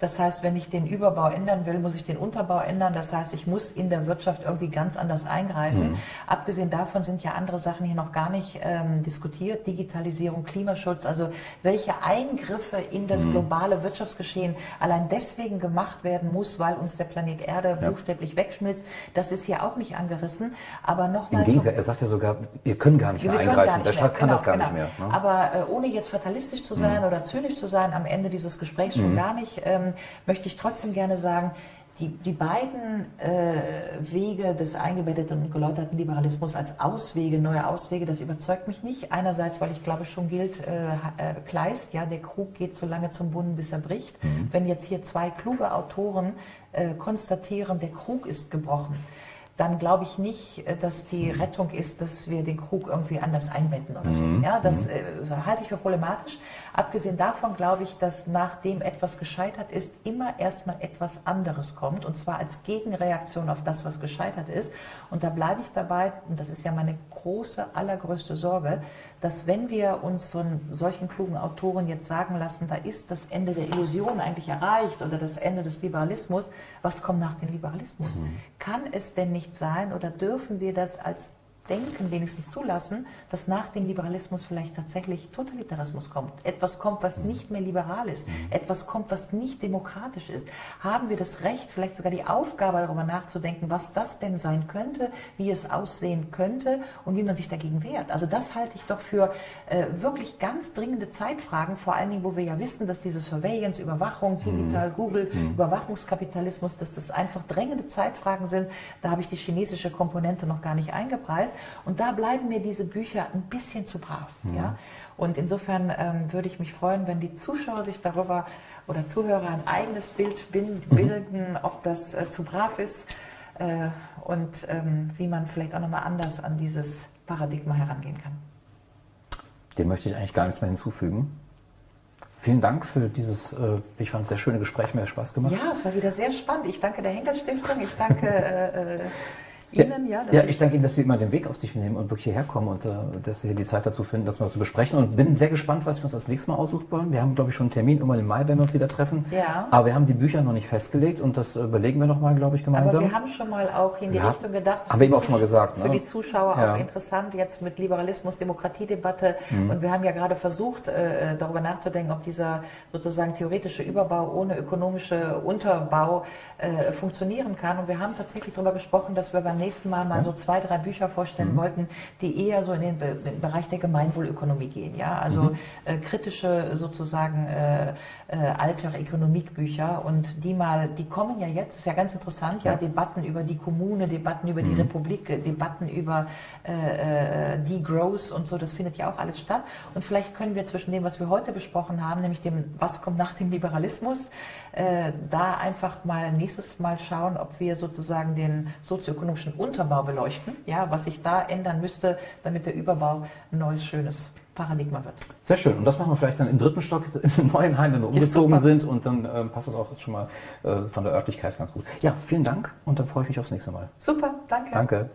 S2: Das heißt, wenn ich den Überbau ändern will, muss ich den Unterbau ändern. Das heißt, ich muss in der Wirtschaft irgendwie ganz anders eingreifen. Mhm. Abgesehen davon sind ja andere Sachen hier noch gar nicht ähm, diskutiert. Digitalisierung, Klimaschutz, also welche Eingriffe in das mhm. globale Wirtschaftsgeschehen allein deswegen gemacht werden muss, weil uns der Planet Erde ja. buchstäblich wegschmilzt. Das ist hier auch nicht angerissen. Aber nochmal.
S1: Im Gegenteil, so, er sagt ja sogar, wir können gar nicht mehr eingreifen. Nicht der Staat mehr. kann genau, das gar genau. nicht mehr.
S2: Ne? Aber äh, ohne jetzt fatalistisch zu sein mhm. oder zynisch zu sein, am Ende dieses Gesprächs schon mhm. Gar nicht, ähm, möchte ich trotzdem gerne sagen, die, die beiden äh, Wege des eingebetteten und geläuterten Liberalismus als Auswege, neue Auswege, das überzeugt mich nicht. Einerseits, weil ich glaube, schon gilt, äh, äh, Kleist, ja, der Krug geht so lange zum Brunnen, bis er bricht. Mhm. Wenn jetzt hier zwei kluge Autoren äh, konstatieren, der Krug ist gebrochen, dann glaube ich nicht, äh, dass die Rettung ist, dass wir den Krug irgendwie anders einbetten oder so. Mhm. Ja, das mhm. äh, halte ich für problematisch. Abgesehen davon glaube ich, dass nachdem etwas gescheitert ist, immer erstmal etwas anderes kommt und zwar als Gegenreaktion auf das, was gescheitert ist. Und da bleibe ich dabei, und das ist ja meine große, allergrößte Sorge, dass wenn wir uns von solchen klugen Autoren jetzt sagen lassen, da ist das Ende der Illusion eigentlich erreicht oder das Ende des Liberalismus, was kommt nach dem Liberalismus? Mhm. Kann es denn nicht sein oder dürfen wir das als Denken wenigstens zulassen, dass nach dem Liberalismus vielleicht tatsächlich Totalitarismus kommt. Etwas kommt, was nicht mehr liberal ist. Etwas kommt, was nicht demokratisch ist. Haben wir das Recht, vielleicht sogar die Aufgabe, darüber nachzudenken, was das denn sein könnte, wie es aussehen könnte und wie man sich dagegen wehrt. Also das halte ich doch für äh, wirklich ganz dringende Zeitfragen, vor allen Dingen, wo wir ja wissen, dass diese Surveillance, Überwachung, Digital, mhm. Google, mhm. Überwachungskapitalismus, dass das einfach drängende Zeitfragen sind. Da habe ich die chinesische Komponente noch gar nicht eingepreist. Und da bleiben mir diese Bücher ein bisschen zu brav. Mhm. Ja? Und insofern ähm, würde ich mich freuen, wenn die Zuschauer sich darüber oder Zuhörer ein eigenes Bild mhm. bilden, ob das äh, zu brav ist äh, und ähm, wie man vielleicht auch nochmal anders an dieses Paradigma herangehen kann.
S1: Dem möchte ich eigentlich gar nichts mehr hinzufügen. Vielen Dank für dieses, äh, ich fand, sehr schöne Gespräch, mir hat Spaß gemacht.
S2: Ja, es war wieder sehr spannend. Ich danke der Henkel Stiftung, ich danke äh, äh
S1: Ihnen, ja. Ja, ich danke Ihnen, dass Sie immer den Weg auf sich nehmen und wirklich hierher kommen und äh, dass Sie hier die Zeit dazu finden, das mal zu besprechen. Und bin sehr gespannt, was wir uns als nächstes Mal aussuchen wollen. Wir haben, glaube ich, schon einen Termin, irgendwann im Mai, wenn wir uns wieder treffen. Ja. Aber wir haben die Bücher noch nicht festgelegt und das überlegen wir nochmal, glaube ich, gemeinsam.
S2: Aber wir haben schon mal auch in die ja. Richtung gedacht.
S1: Haben wir eben auch schon mal gesagt.
S2: Für ne? die Zuschauer ja. auch interessant, jetzt mit Liberalismus, Demokratiedebatte. Mhm. Und wir haben ja gerade versucht, äh, darüber nachzudenken, ob dieser sozusagen theoretische Überbau ohne ökonomische Unterbau äh, funktionieren kann. Und wir haben tatsächlich darüber gesprochen, dass wir beim nächsten Mal mal so zwei, drei Bücher vorstellen mhm. wollten, die eher so in den, Be Bereich der Gemeinwohlökonomie gehen. Ja? Also mhm. äh, kritische sozusagen äh, äh, Alter Ökonomikbücher und die mal, die kommen ja jetzt, ist ja ganz interessant, ja, ja. Debatten über die Kommune, Debatten über mhm. die Republik, Debatten über äh, äh, Degrowth und so, das findet ja auch alles statt. Und vielleicht können wir zwischen dem, was wir heute besprochen haben, nämlich dem, was kommt nach dem Liberalismus, äh, da einfach mal nächstes Mal schauen, ob wir sozusagen den sozioökonomischen Unterbau beleuchten, ja, was sich da ändern müsste, damit der Überbau ein neues, schönes Paradigma wird.
S1: Sehr schön. Und das machen wir vielleicht dann im dritten Stock im neuen Heim, wenn wir umgezogen sind. Und dann äh, passt das auch schon mal äh, von der Örtlichkeit ganz gut. Ja, vielen Dank und dann freue ich mich aufs nächste Mal.
S2: Super, danke.
S1: Danke.